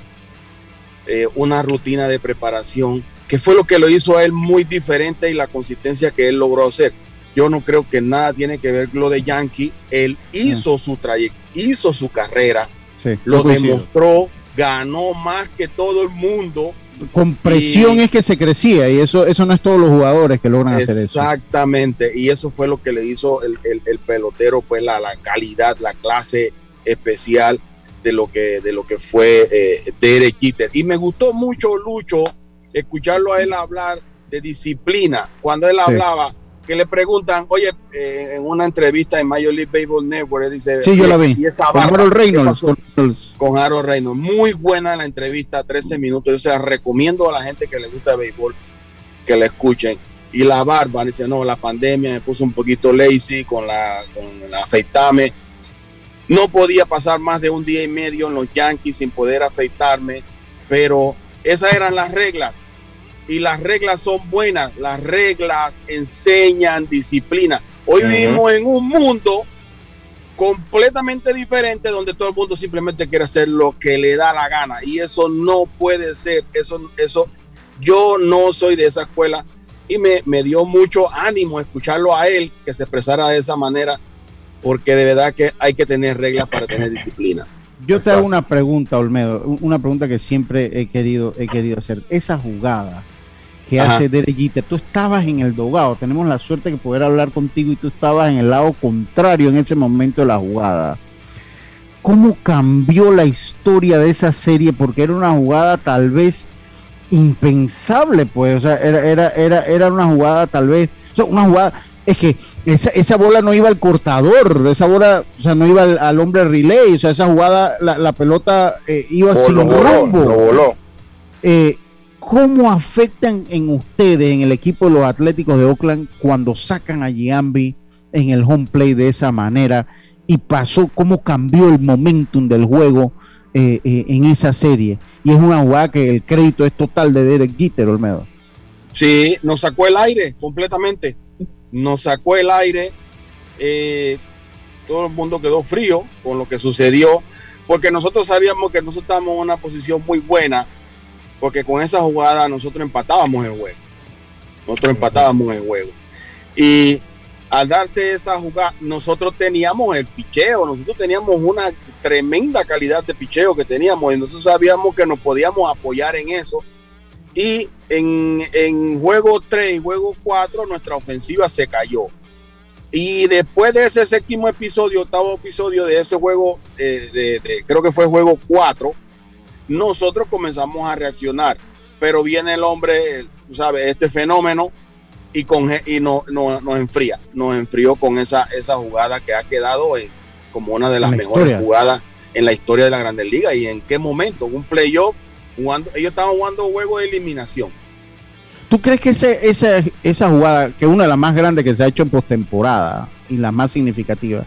eh, una rutina de preparación, que fue lo que lo hizo a él muy diferente y la consistencia que él logró hacer. Yo no creo que nada tiene que ver con lo de Yankee. Él hizo su trayectoria, hizo su carrera, Sí, lo demostró, ganó más que todo el mundo. Con presión Y- es que se crecía y eso, eso no es todos los jugadores que logran hacer eso. Exactamente, y eso fue lo que le hizo el, el- el pelotero, pues la, la calidad, la clase especial de lo que, de lo que fue eh, Derek Jeter. Y me gustó mucho, Lucho, escucharlo a él hablar de disciplina. Cuando él Sí. hablaba, que le preguntan, oye, eh, en una entrevista en Major League Baseball Network, él dice, Sí, yo la "Oye, vi. ¿y esa Con? Harold ¿Qué Reynolds. pasó?" con- Harold Reynolds. Muy buena la entrevista, 13 minutos. Yo se la recomiendo a la gente que le gusta el béisbol que la escuchen. Y la barba, dice, no, la pandemia me puso un poquito lazy con la, con el afeitarme. No podía pasar más de un día y medio en los Yankees sin poder afeitarme, pero esas eran las reglas. Y las reglas son buenas, las reglas enseñan disciplina. Hoy vivimos en un mundo completamente diferente donde todo el mundo simplemente quiere hacer lo que le da la gana y eso no puede ser eso eso yo no soy de esa escuela y me, me dio mucho ánimo escucharlo a él que se expresara de esa manera porque de verdad que hay que tener reglas para tener disciplina Yo te hago una pregunta, Olmedo, una pregunta que siempre he querido, he querido hacer. Esa jugada que Ajá. hace Derek Jeter, tú estabas en el dogado, tenemos la suerte de poder hablar contigo y tú estabas en el lado contrario en ese momento de la jugada. ¿Cómo cambió la historia de esa serie? Porque era una jugada tal vez impensable, pues, o sea, era, era, era, era una jugada tal vez, o sea, una jugada, es que esa, esa bola no iba al cortador, esa bola, o sea, no iba al, al hombre relay, o sea, esa jugada, la, la pelota eh, iba Voló, sin voló, rumbo. lo voló. Eh, ¿Cómo afectan en ustedes, en el equipo de los Atléticos de Oakland, cuando sacan a Giambi en el home play de esa manera? Y pasó, cómo cambió el momentum del juego eh, eh, en esa serie. Y es una jugada que el crédito es total de Derek Jeter, Olmedo. Sí, nos sacó el aire completamente. Nos sacó el aire. eh, todo el mundo quedó frío con lo que sucedió, porque nosotros sabíamos que nosotros estábamos en una posición muy buena, porque con esa jugada nosotros empatábamos el juego. Nosotros empatábamos el juego. Y al darse esa jugada, nosotros teníamos el picheo, nosotros teníamos una tremenda calidad de picheo que teníamos, y nosotros sabíamos que nos podíamos apoyar en eso. Y en, en juego 3 y juego 4 nuestra ofensiva se cayó. Y después de ese séptimo episodio, octavo episodio de ese juego, eh, creo que fue juego 4, nosotros comenzamos a reaccionar. Pero viene el hombre, tú sabes, este fenómeno y, con, y no, no- nos enfría. Nos enfrió con esa, esa jugada que ha quedado en- como una de las la mejores historia. jugadas en la historia de la Grandes Ligas. ¿Y en qué momento? Un playoff, jugando, ellos estaban jugando juego de eliminación. ¿Tú crees que ese, esa, esa jugada, que es una de las más grandes que se ha hecho en postemporada y la más significativa,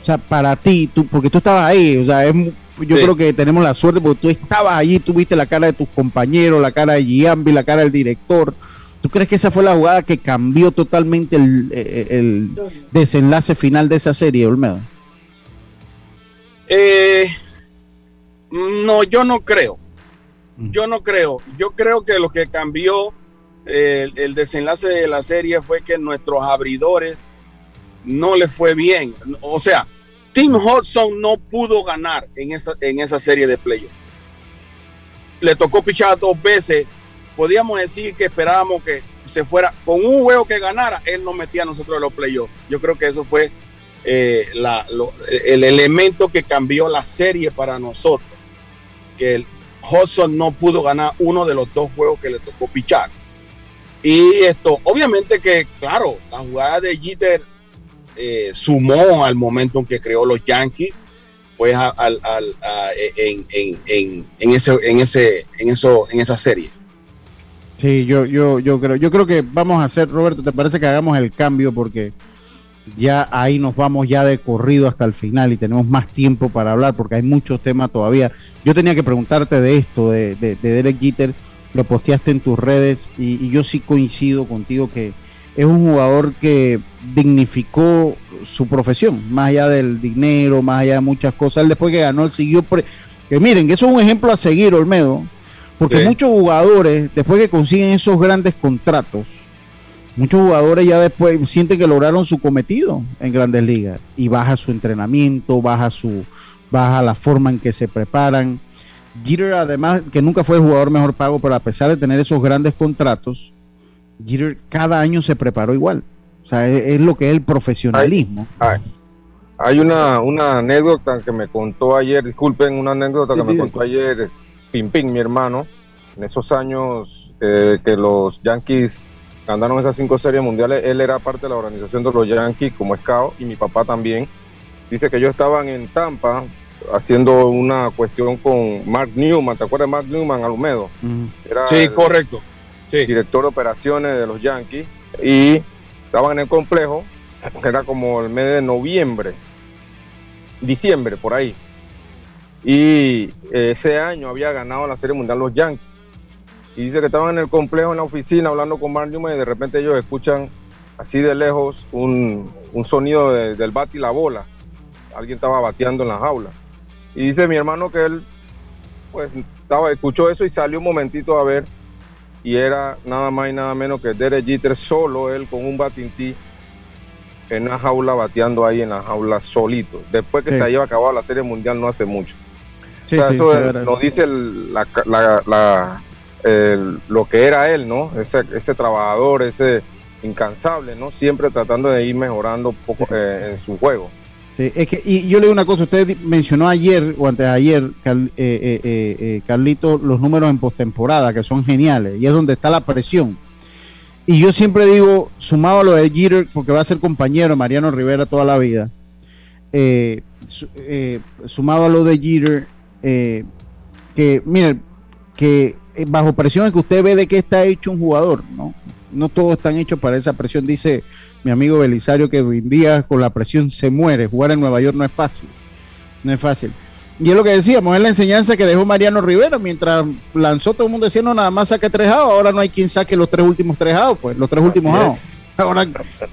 o sea, para ti, tú, porque tú estabas ahí, o sea, es yo Sí. creo que tenemos la suerte porque tú estabas allí, tú viste la cara de tus compañeros, la cara de Giambi, la cara del director. ¿Tú crees que esa fue la jugada que cambió totalmente el, el- el desenlace final de esa serie, Olmedo? Eh, no, yo no creo. Yo no creo. Yo creo que lo que cambió eh, el, el desenlace de la serie fue que nuestros abridores no les fue bien. O sea, Tim Hudson no pudo ganar en esa, en esa serie de playoffs. Le tocó pichar dos veces. Podíamos decir que esperábamos que se fuera con un juego que ganara. Él nos metía a nosotros en los playoffs. Yo creo que eso fue eh, el elemento que cambió la serie para nosotros. Que el Hudson no pudo ganar uno de los dos juegos que le tocó pichar. Y esto, obviamente que, claro, la jugada de Jeter eh, sumó al momento en que creó los Yankees, pues a- al- al- a- en, en- en- en ese, en, ese, en, eso, en esa serie. Sí, yo, yo, yo creo, yo creo que vamos a hacer, Roberto, ¿te parece que hagamos el cambio? Porque ya ahí nos vamos ya de corrido hasta el final y tenemos más tiempo para hablar porque hay muchos temas todavía. Yo tenía que preguntarte de esto, de, de, de Derek Jeter, lo posteaste en tus redes y, y yo sí coincido contigo que es un jugador que dignificó su profesión, más allá del dinero, más allá de muchas cosas. Él después que ganó, él siguió. pre- que miren, eso es un ejemplo a seguir, Olmedo, porque Sí. muchos jugadores, después que consiguen esos grandes contratos, muchos jugadores ya después sienten que lograron su cometido en grandes ligas y baja su entrenamiento, baja su baja la forma en que se preparan. Jeter además que nunca fue el jugador mejor pago, pero a pesar de tener esos grandes contratos, Jeter cada año se preparó igual. O sea, es, es lo que es el profesionalismo. Hay, hay una, una anécdota que me contó ayer, disculpen, una anécdota que Sí, me sí. contó ayer Pimpín, mi hermano, en esos años eh, que los Yankees ganaron esas cinco series mundiales, él era parte de la organización de los Yankees como scout y mi papá también. Dice que ellos estaban en Tampa haciendo una cuestión con Mark Newman, ¿te acuerdas de Mark Newman, Alumedo? Era Sí, el- correcto. Director de operaciones de los Yankees, y estaban en el complejo, que era como el mes de noviembre, diciembre, por ahí. Y ese año había ganado la Serie Mundial los Yankees. Y dice que estaban en el complejo, en la oficina, hablando con Mark Newman, y de repente ellos escuchan así de lejos un, sonido de- del bate y la bola. Alguien estaba bateando en la jaula. Y dice mi hermano que él pues estaba, escuchó eso y salió un momentito a ver y era nada más y nada menos que Derek Jeter solo, él con un batintí en una jaula bateando ahí en la jaula solito, después que Sí. se haya acabado la Serie Mundial no hace mucho. Sí, O sea, sí, eso es- nos dice el- la, la- la- el- lo que era él, ¿no? Ese, ese trabajador, ese incansable, ¿no? Siempre tratando de ir mejorando poco eh, en su juego. Es que, y yo le digo una cosa, usted mencionó ayer o antes de ayer, eh, eh, eh, eh, Carlito, los números en postemporada, que son geniales, y es donde está la presión. Y yo siempre digo, sumado a lo de Jeter, porque va a ser compañero Mariano Rivera toda la vida, eh, eh, sumado a lo de Jeter, que, miren, que bajo presión es que usted ve de qué está hecho un jugador, ¿no? No todos están hechos para esa presión, dice mi amigo Belisario que hoy en día con la presión se muere. Jugar en Nueva York no es fácil. No es fácil. Y es lo que decíamos, es la enseñanza que dejó Mariano Rivera. Mientras lanzó, todo el mundo decía, no, nada más saque tres outs. Ahora no hay quien saque los tres últimos tres outs, pues, los tres últimos outs. Ahora,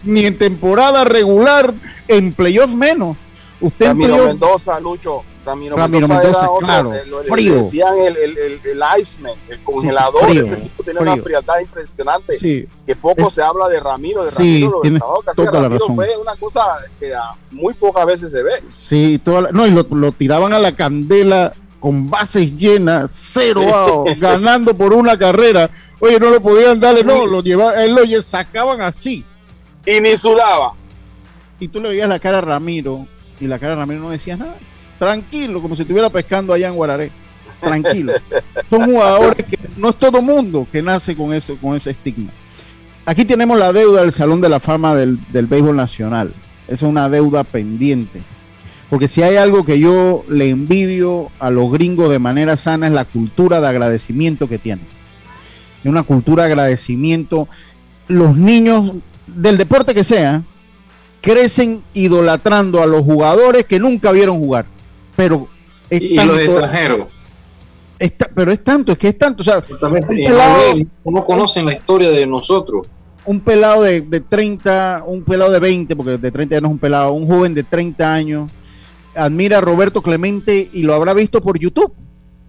ni en temporada regular, en playoff menos. Usted en Camilo playoff. Mendoza, Lucho, Ramiro, Ramiro Mendoza, Mendoza, otro, claro, le frío. decían el, el, el, el Iceman, el congelador. frío, ese tipo tenía una frío. frialdad impresionante. Sí. Que poco Es- se habla de Ramiro, de Sí, Ramiro, lo tienes toda la Ramiro razón. fue una cosa que ah, muy pocas veces se ve. Sí, toda la- no, y lo, lo tiraban a la candela con bases llenas, cero Sí. out, ganando por una carrera. Oye, no lo podían darle, no, lo llevaban, él lo sacaban así. Y ni sudaba. Y tú le veías la cara a Ramiro, y la cara de Ramiro no decía nada. Tranquilo, como si estuviera pescando allá en Guararé. Tranquilo. Son jugadores que no es todo mundo que nace con eso, con ese estigma. Aquí tenemos la deuda del Salón de la Fama del, del Béisbol Nacional. Es una deuda pendiente. Porque si hay algo que yo le envidio a los gringos de manera sana es la cultura de agradecimiento que tienen. Es una cultura de agradecimiento. Los niños del deporte que sea crecen idolatrando a los jugadores que nunca vieron jugar. Pero es Y tanto- los extranjeros. es pero es tanto, es que es tanto. O sea, un pelado, no, no conocen la historia de nosotros. un pelado de, de 30, un pelado de 20, porque de 30 ya no es un pelado, un joven de 30 años, admira a Roberto Clemente y lo habrá visto por YouTube.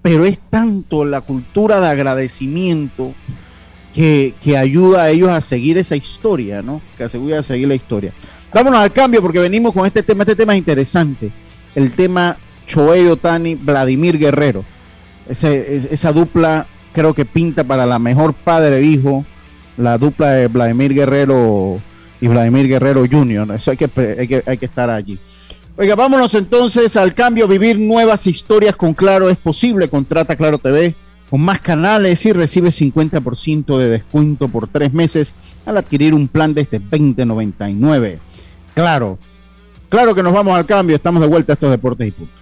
Pero es tanto la cultura de agradecimiento que, que ayuda a ellos a seguir esa historia, ¿no? Que ayuda a seguir la historia. Vámonos al cambio porque venimos con este tema. Este tema es interesante. El tema Choey Otani, Vladimir Guerrero. Esa dupla creo que pinta para la mejor padre e hijo. La dupla de Vladimir Guerrero y Vladimir Guerrero Jr. Eso hay que, hay que, hay que estar allí. Oiga, vámonos entonces al cambio. Vivir nuevas historias con Claro es posible. Contrata Claro TV con más canales y recibe 50% de descuento por tres meses al adquirir un plan desde 2099. Claro, claro que nos vamos al cambio. Estamos de vuelta a estos deportes y punto.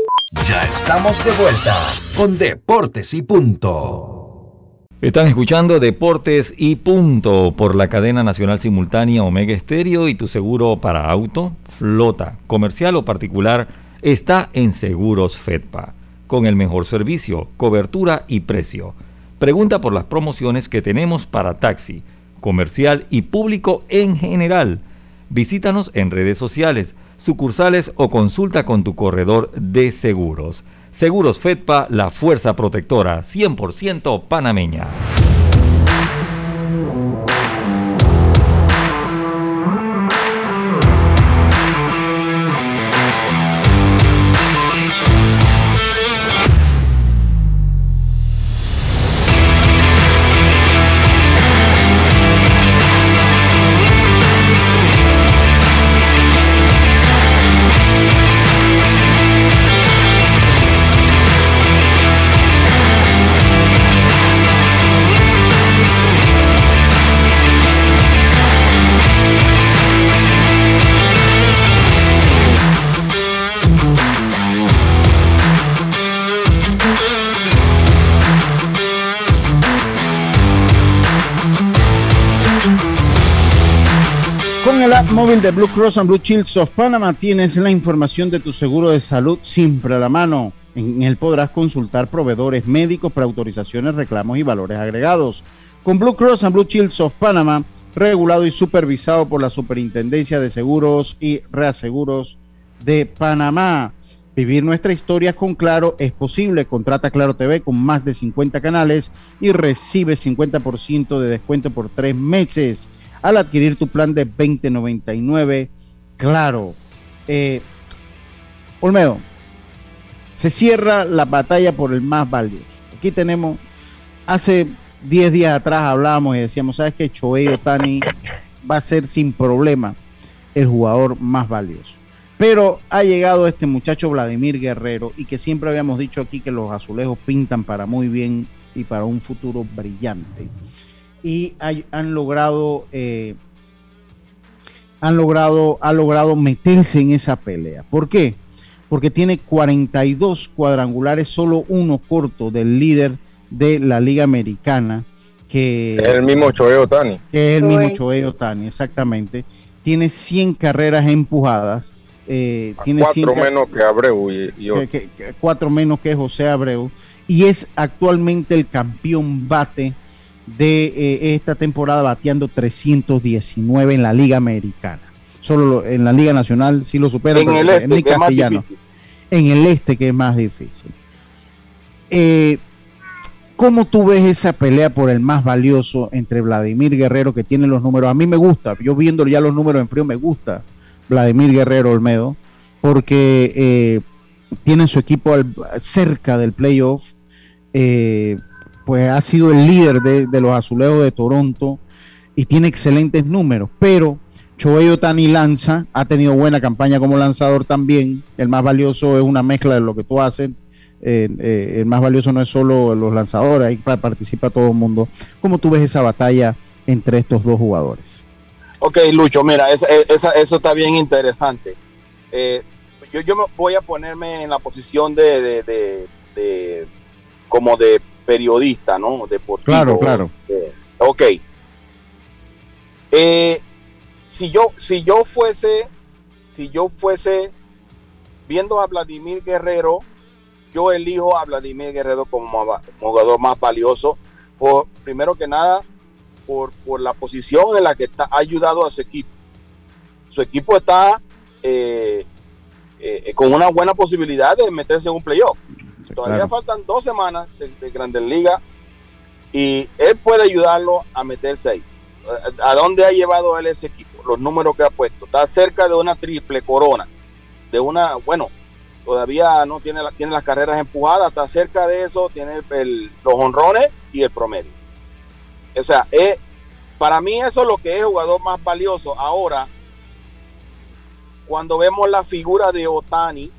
Ya estamos de vuelta con Deportes y Punto. Están escuchando Deportes y Punto por la cadena nacional simultánea Omega Estéreo y tu seguro para auto, flota, comercial o particular está en Seguros Fedpa, con el mejor servicio, cobertura y precio. Pregunta por las promociones que tenemos para taxi, comercial y público en general. Visítanos en redes sociales, sucursales o consulta con tu corredor de seguros. Seguros Fedpa, la fuerza protectora 100% panameña. Móvil de Blue Cross and Blue Shields of Panama tienes la información de tu seguro de salud siempre a la mano. En él podrás consultar proveedores médicos para autorizaciones, reclamos y valores agregados. Con Blue Cross and Blue Shields of Panama, regulado y supervisado por la Superintendencia de Seguros y Reaseguros de Panamá. Vivir nuestra historia con Claro es posible. Contrata Claro TV con más de 50 canales y recibe 50% de descuento por tres meses al adquirir tu plan de 2099. Claro. Eh, Olmedo, se cierra la batalla por el más valioso. Aquí tenemos, hace 10 días atrás hablábamos y decíamos, ¿sabes que Choei Otani va a ser sin problema el jugador más valioso? Pero ha llegado este muchacho Vladimir Guerrero y que siempre habíamos dicho aquí que los azulejos pintan para muy bien y para un futuro brillante y hay, han logrado eh, han logrado ha logrado meterse en esa pelea. ¿Por qué? Porque tiene 42 cuadrangulares, solo uno corto del líder de la Liga Americana que Es el mismo Choey Otani. que es el mismo Choey Otani, exactamente. Tiene 100 carreras empujadas. eh, tiene 100 Cuatro menos que Abreu y, y otro. que- que- cuatro menos que José Abreu y es actualmente el campeón bate de eh, esta temporada bateando 319 en la Liga Americana. Solo lo- en la Liga Nacional sí lo supera. En el este, Nick que es más Castellano. difícil. En el este que es más difícil. Eh, ¿Cómo tú ves esa pelea por el más valioso entre Vladimir Guerrero, que tiene los números? A mí me gusta, yo viendo ya los números en frío, me gusta Vladimir Guerrero Olmedo, porque eh, tiene su equipo al- cerca del playoff, eh, pues ha sido el líder de, los azulejos de Toronto y tiene excelentes números, pero Shohei Otani lanza, ha tenido buena campaña como lanzador también, el más valioso es una mezcla de lo que tú haces, eh, eh, el más valioso no es solo los lanzadores, ahí pa- participa todo el mundo. ¿Cómo tú ves esa batalla entre estos dos jugadores? Ok, Lucho, mira, eso está bien interesante. Eh, yo, yo me voy a ponerme en la posición de- como de periodista, ¿no? Deportivo. Claro, claro. Eh, ok. Eh, si yo, si yo fuese, si yo fuese viendo a Vladimir Guerrero, yo elijo a Vladimir Guerrero como jugador más valioso. Por, primero que nada, por, por la posición en la que está, ha ayudado a su equipo. Su equipo está eh, eh, con una buena posibilidad de meterse en un playoff. Todavía claro. faltan dos semanas de, de Grandes Ligas y él puede ayudarlo a meterse ahí. ¿A dónde ha llevado él ese equipo? Los números que ha puesto. Está cerca de una triple corona. De una, bueno, todavía no tiene, la- tiene las carreras empujadas. Está cerca de eso. Tiene el- los honrones y el promedio. O sea, es, para mí eso es lo que es jugador más valioso. Ahora, cuando vemos la figura de Otani,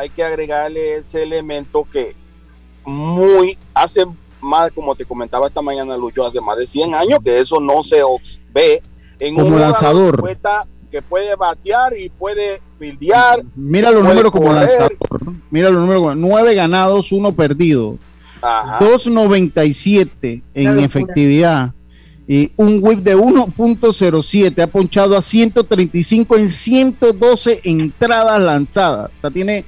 hay que agregarle ese elemento que muy hace más, como te comentaba esta mañana, Lucho, hace más de 100 años que eso no se ve en Como un lanzador. Que, puede batear y puede fildear. Mira los números como lanzador. Mira los números como nueve ganados, uno perdido. Ajá. 2.97 en efectividad y un whip de 1.07. Ha ponchado a 135 en 112 entradas lanzadas. O sea, tiene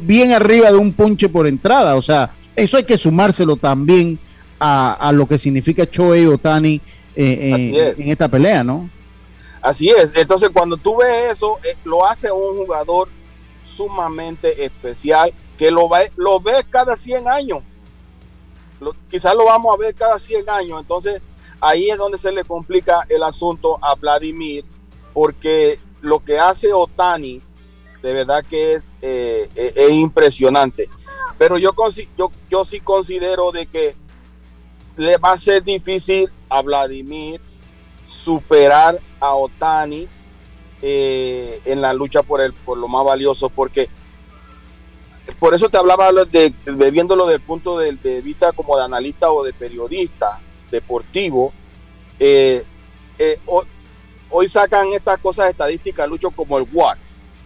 bien arriba de un ponche por entrada. O sea, eso hay que sumárselo también a, a lo que significa Choei Otani eh, eh, en esta pelea, ¿no? Así es. Entonces, cuando tú ves eso, eh, lo hace un jugador sumamente especial que lo, va, lo ves cada 100 años. Lo- quizás lo vamos a ver cada 100 años. Entonces, ahí es donde se le complica el asunto a Vladimir, porque lo que hace Otani, de verdad que es, eh, eh, es impresionante. Pero yo, yo, yo sí considero de que le va a ser difícil a Vladimir superar a Otani eh, en la lucha por el por lo más valioso porque por eso te hablaba de, de viéndolo del punto de, de vista como de analista o de periodista deportivo eh, eh, ho- hoy sacan estas cosas estadísticas Lucho como el WAR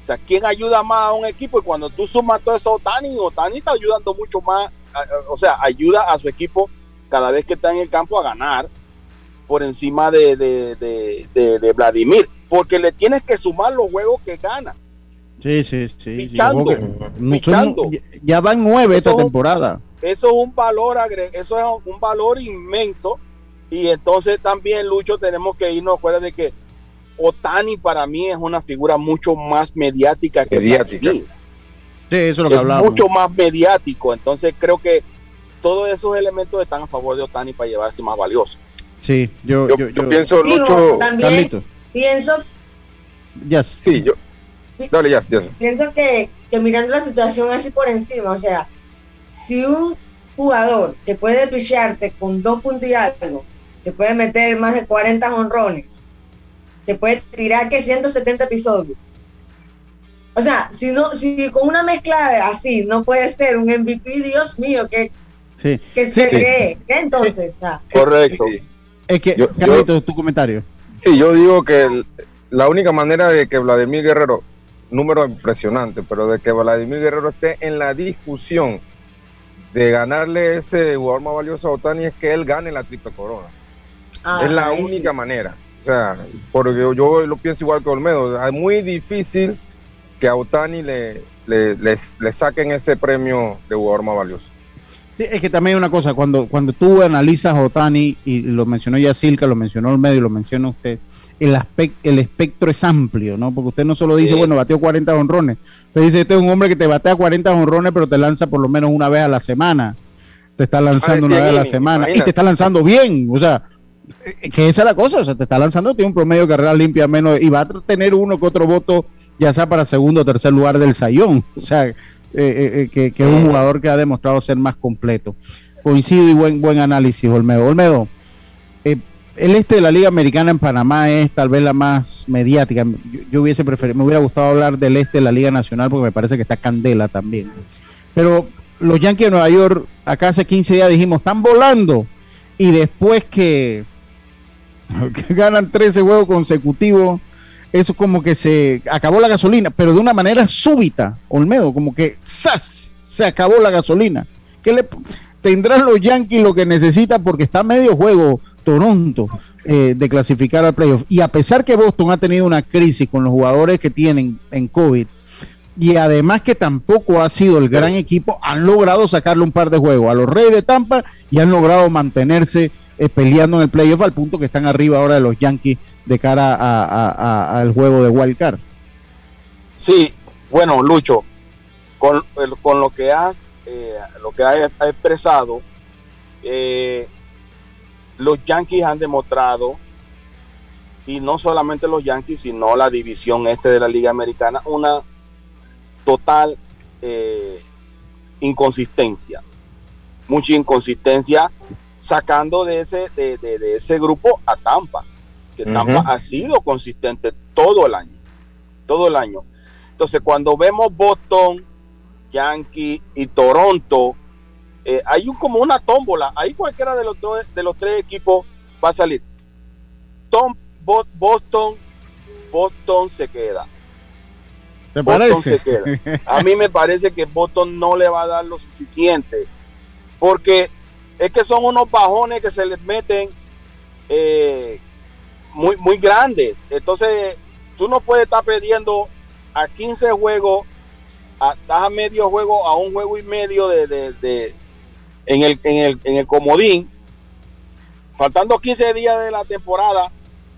o sea quién ayuda más a un equipo y cuando tú sumas todo eso Otani Otani está ayudando mucho más o sea ayuda a su equipo cada vez que está en el campo a ganar por encima de, de, de, de- Vladimir, porque le tienes que sumar los juegos que gana. Sí, sí, sí. Pichando, que- no, pichando. son- ya- van nueve esta temporada. Eso es un valor eso es un valor inmenso. Y entonces también, Lucho, tenemos que irnos fuera de que Otani para mí es una figura mucho más mediática que Mediática. Sí, eso es lo que es hablamos. mucho más mediático. Entonces creo que todos esos elementos están a favor de Otani para llevarse más valioso. Sí, yo, yo, yo- pienso, Digo, Lucho. también Carlito. pienso, Yes. Sí, yo. Dale, ya, ya. pienso que, que mirando la situación así por encima, o sea, si un jugador que puede pichearte con dos puntos y algo, te puede meter más de 40 honrones, te puede tirar que 170 episodios. O sea, si no, si con una mezcla de así no puede ser un MVP, Dios mío, que, Sí. que, Sí. que- que entonces, ah, Correcto. Es que, Yo- yo- Carlito, tu comentario. Sí, yo digo que el- la única manera de que Vladimir Guerrero, número impresionante, pero de que Vladimir Guerrero esté en la discusión de ganarle ese jugador más valioso a Otani es que él gane la triple corona. ah, es la única manera. O sea, porque yo, yo lo pienso igual que Olmedo. Es muy difícil que a Otani le, le, le- le saquen ese premio de jugador más valioso. Sí, es que también hay una cosa, cuando, cuando tú analizas a Otani, y lo mencionó ya Silca, lo mencionó el medio, lo menciona usted, el, aspec- el espectro es amplio, ¿no? Porque usted no solo dice, Sí. bueno, bateó 40 honrones. Usted dice, este es un hombre que te batea 40 honrones, pero te lanza por lo menos una vez a la semana. Te está lanzando Ah, una cien vez a la semana. Y te está lanzando bien. O sea, que esa es la cosa. O sea, te está lanzando, tiene un promedio de carrera limpia menos, y va a tener uno que otro voto, ya sea para segundo o tercer lugar del Sayón. O sea, eh, eh, eh, que, que es un jugador que ha demostrado ser más completo. Coincido y buen, buen análisis, Olmedo. Olmedo, eh, el este de la Liga Americana en Panamá es tal vez la más mediática. Yo, yo hubiese preferido, me hubiera gustado hablar del este de la Liga Nacional porque me parece que está Candela también. Pero los Yankees de Nueva York, acá hace 15 días dijimos, están volando. Y después que ganan 13 juegos consecutivos, eso como que se acabó la gasolina, pero de una manera súbita, Olmedo, como que ¡zas! se acabó la gasolina. ¿Qué le tendrán los Yankees lo que necesitan porque está medio juego Toronto eh, de clasificar al playoff? Y a pesar que Boston ha tenido una crisis con los jugadores que tienen en COVID, y además que tampoco ha sido el gran equipo, han logrado sacarle un par de juegos a los Reyes de Tampa y han logrado mantenerse eh, peleando en el playoff al punto que están arriba ahora de los Yankees de cara a- al juego de Wild Card. Sí, bueno, Lucho, con, con lo que has eh, lo que expresado, eh, los Yankees han demostrado, y no solamente los Yankees, sino la división este de la Liga Americana, una total eh, inconsistencia, mucha inconsistencia sacando de ese, de, ese grupo a Tampa, que Tampa ha sido consistente todo el año, todo el año. Entonces, cuando vemos Boston, Yankee y Toronto, eh, hay un, como una tómbola. Ahí cualquiera de los, de los tres equipos va a salir. Tom, Boston, Boston se queda. ¿Te parece? A mí me parece que Boston no le va a dar lo suficiente. Porque es que son unos bajones que se les meten eh, muy, muy grandes. Entonces, tú no puedes estar perdiendo a 15 juegos estás a medio juego, a un juego y medio de, de, en, el, en, el, en el comodín, faltando 15 días de la temporada,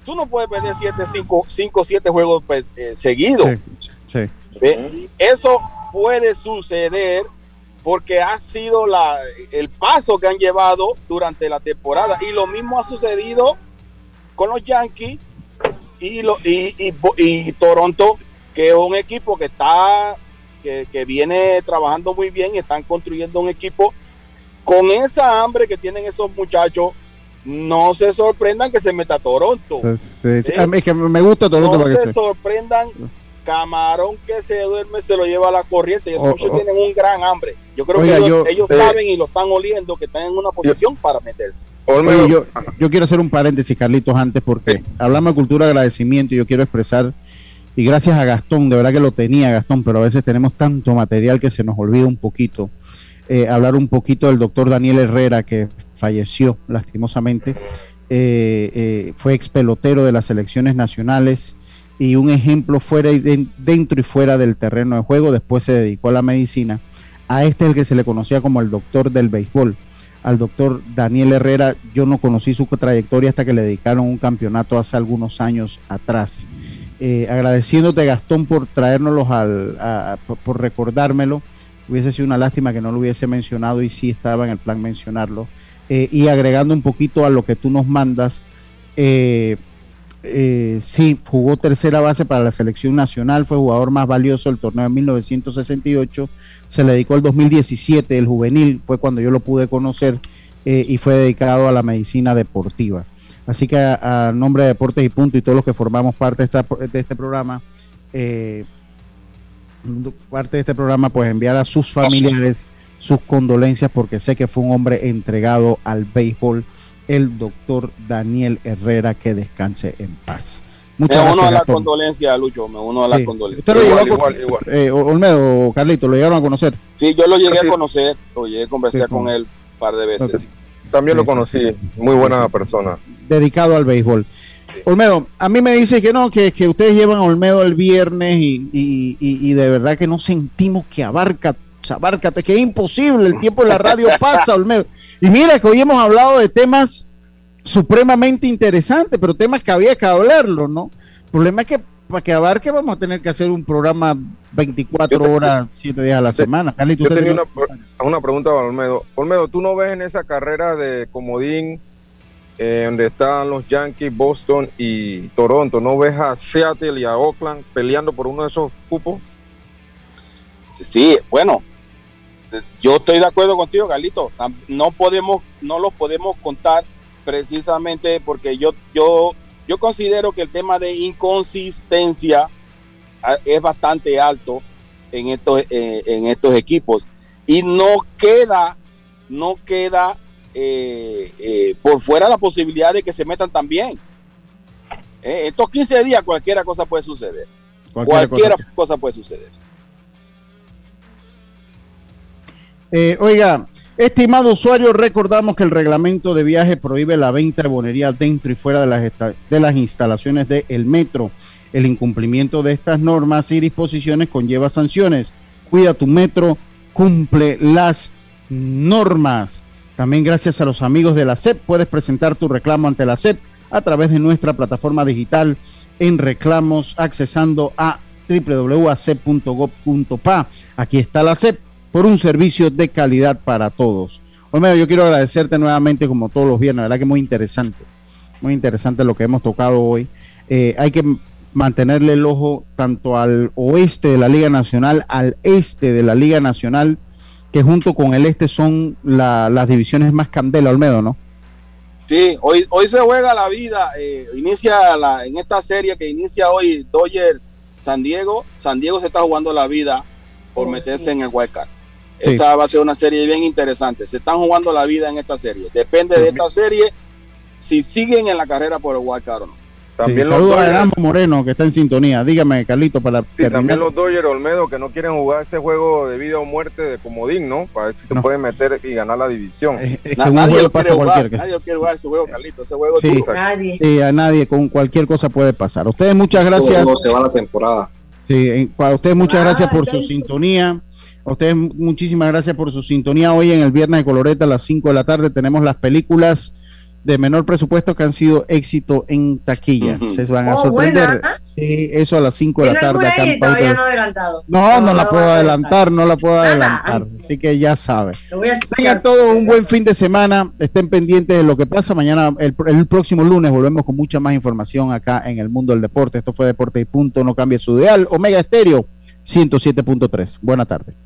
tú no puedes perder 7, 5, 5, 7 juegos pues, eh, seguidos. Eso puede suceder porque ha sido la, el paso que han llevado durante la temporada. Y lo mismo ha sucedido con los Yankees y, lo, y, y, y Toronto, que es un equipo que está que, viene trabajando muy bien y están construyendo un equipo con esa hambre que tienen esos muchachos. No se sorprendan que se meta Toronto. A mí que me gusta Toronto. No se sorprendan. Camarón que se duerme se lo lleva a la corriente. Y esos oh, muchachos oh. tienen un gran hambre. Yo creo que ellos, eh, saben y lo están oliendo que están en una posición para meterse. yo, yo, quiero hacer un paréntesis, Carlitos, antes, porque hablamos de cultura de agradecimiento y yo quiero expresar y gracias a Gastón, de verdad que lo tenía Gastón, pero a veces tenemos tanto material que se nos olvida un poquito. Eh, hablar un poquito del doctor Daniel Herrera, que falleció lastimosamente. Eh, eh, fue ex pelotero de las selecciones nacionales y un ejemplo fuera y dentro y fuera del terreno de juego. Después se dedicó a la medicina. A este es el que se le conocía como el doctor del béisbol. Al doctor Daniel Herrera, yo no conocí su trayectoria hasta que le dedicaron un campeonato hace algunos años atrás. Eh, agradeciéndote Gastón por traérnoslos al, por, recordármelo. Hubiese sido una lástima que no lo hubiese mencionado y sí estaba en el plan mencionarlo. Eh, y agregando un poquito a lo que tú nos mandas, eh, sí, jugó tercera base para la selección nacional, fue jugador más valioso del torneo de 1968, se le dedicó el 2017, el juvenil, fue cuando yo lo pude conocer y fue dedicado a la medicina deportiva. Así que a, nombre de Deportes y Punto y todos los que formamos parte de, este programa, eh, parte de este programa, pues enviar a sus familiares sus condolencias porque sé que fue un hombre entregado al béisbol, el doctor Daniel Herrera, que descanse en paz. Muchas me uno a la condolencia, Lucho, me uno a la condolencia. ¿Usted lo igual, igual, Eh, Olmedo, Carlito, ¿lo llegaron a conocer? Sí, yo lo llegué a conocer, lo llegué a conversar con él un par de veces. También lo conocí, muy buena persona. Dedicado al béisbol. Olmedo, a mí me dice que no, que, que ustedes llevan a Olmedo el viernes y, y, y, de verdad que no sentimos que abarca, abarca, que es imposible, el tiempo en la radio pasa, Olmedo. Y mira que hoy hemos hablado de temas supremamente interesantes, pero temas que había que hablarlo, ¿no? El problema es que para que abarque vamos a tener que hacer un programa 24 horas, 7 días a la semana. yo tenía una, una, pregunta para Olmedo. Olmedo, ¿tú no ves en esa carrera de comodín eh, donde están los Yankees, Boston y Toronto, no ves a Seattle y a Oakland peleando por uno de esos cupos? Sí, bueno, yo estoy de acuerdo contigo, Carlito. No podemos, no los podemos contar precisamente porque yo, yo yo considero que el tema de inconsistencia ah, es bastante alto en estos, eh, en estos equipos y no queda, no queda eh, eh, por fuera la posibilidad de que se metan también. estos 15 días cualquier cosa puede suceder. Cualquier, cosa, puede suceder. Oiga, Estimado usuario, recordamos que el reglamento de viaje prohíbe la venta de bonería dentro y fuera de las, de las instalaciones del metro. El incumplimiento de estas normas y disposiciones conlleva sanciones. Cuida tu metro, cumple las normas. También gracias a los amigos de la SEP puedes presentar tu reclamo ante la SEP a través de nuestra plataforma digital en reclamos accesando a www.acep.gov.pa. Aquí está la CEP por un servicio de calidad para todos. Olmedo, yo quiero agradecerte nuevamente como todos los viernes, la verdad que muy interesante, muy interesante lo que hemos tocado hoy. Eh, hay que mantenerle el ojo tanto al oeste de la Liga Nacional, al este de la Liga Nacional, que junto con el este son las divisiones más candela, Olmedo, ¿no? Sí, hoy, hoy se juega la vida, eh, inicia la, en esta serie que inicia hoy Dodger San Diego, San Diego se está jugando la vida por oh, meterse en el wild card. Esta va a ser una serie bien interesante. Se están jugando la vida en esta serie. Depende de esta serie si siguen en la carrera por el wild card o no. También saludos a Erasmo Moreno que está en sintonía. Dígame, Carlito, para sí, también los Dodgers Olmedo que no quieren jugar ese juego de vida o muerte de comodín, ¿no? Para ver si se pueden meter y ganar la división. nadie, pasa cualquier nadie quiere jugar ese juego, Carlito. Ese juego sí, nadie. sí, a nadie con cualquier cosa puede pasar. Ustedes muchas gracias. No se va la temporada. Sí, para ustedes muchas gracias por su sintonía. A ustedes muchísimas gracias por su sintonía. Hoy en el Viernes de Coloreta a las 5 de la tarde tenemos las películas de menor presupuesto que han sido éxito en taquilla. Se van a oh, sorprender. Sí, eso a las 5 de la tarde. Acá no, no, la puedo adelantar, no la puedo adelantar. Así que ya sabe. Tengan todo un buen fin de semana. Estén pendientes de lo que pasa. Mañana, el, el, próximo lunes, volvemos con mucha más información acá en el mundo del deporte. Esto fue Deporte y Punto. No cambie su ideal. Omega Estéreo 107.3. Buena tarde.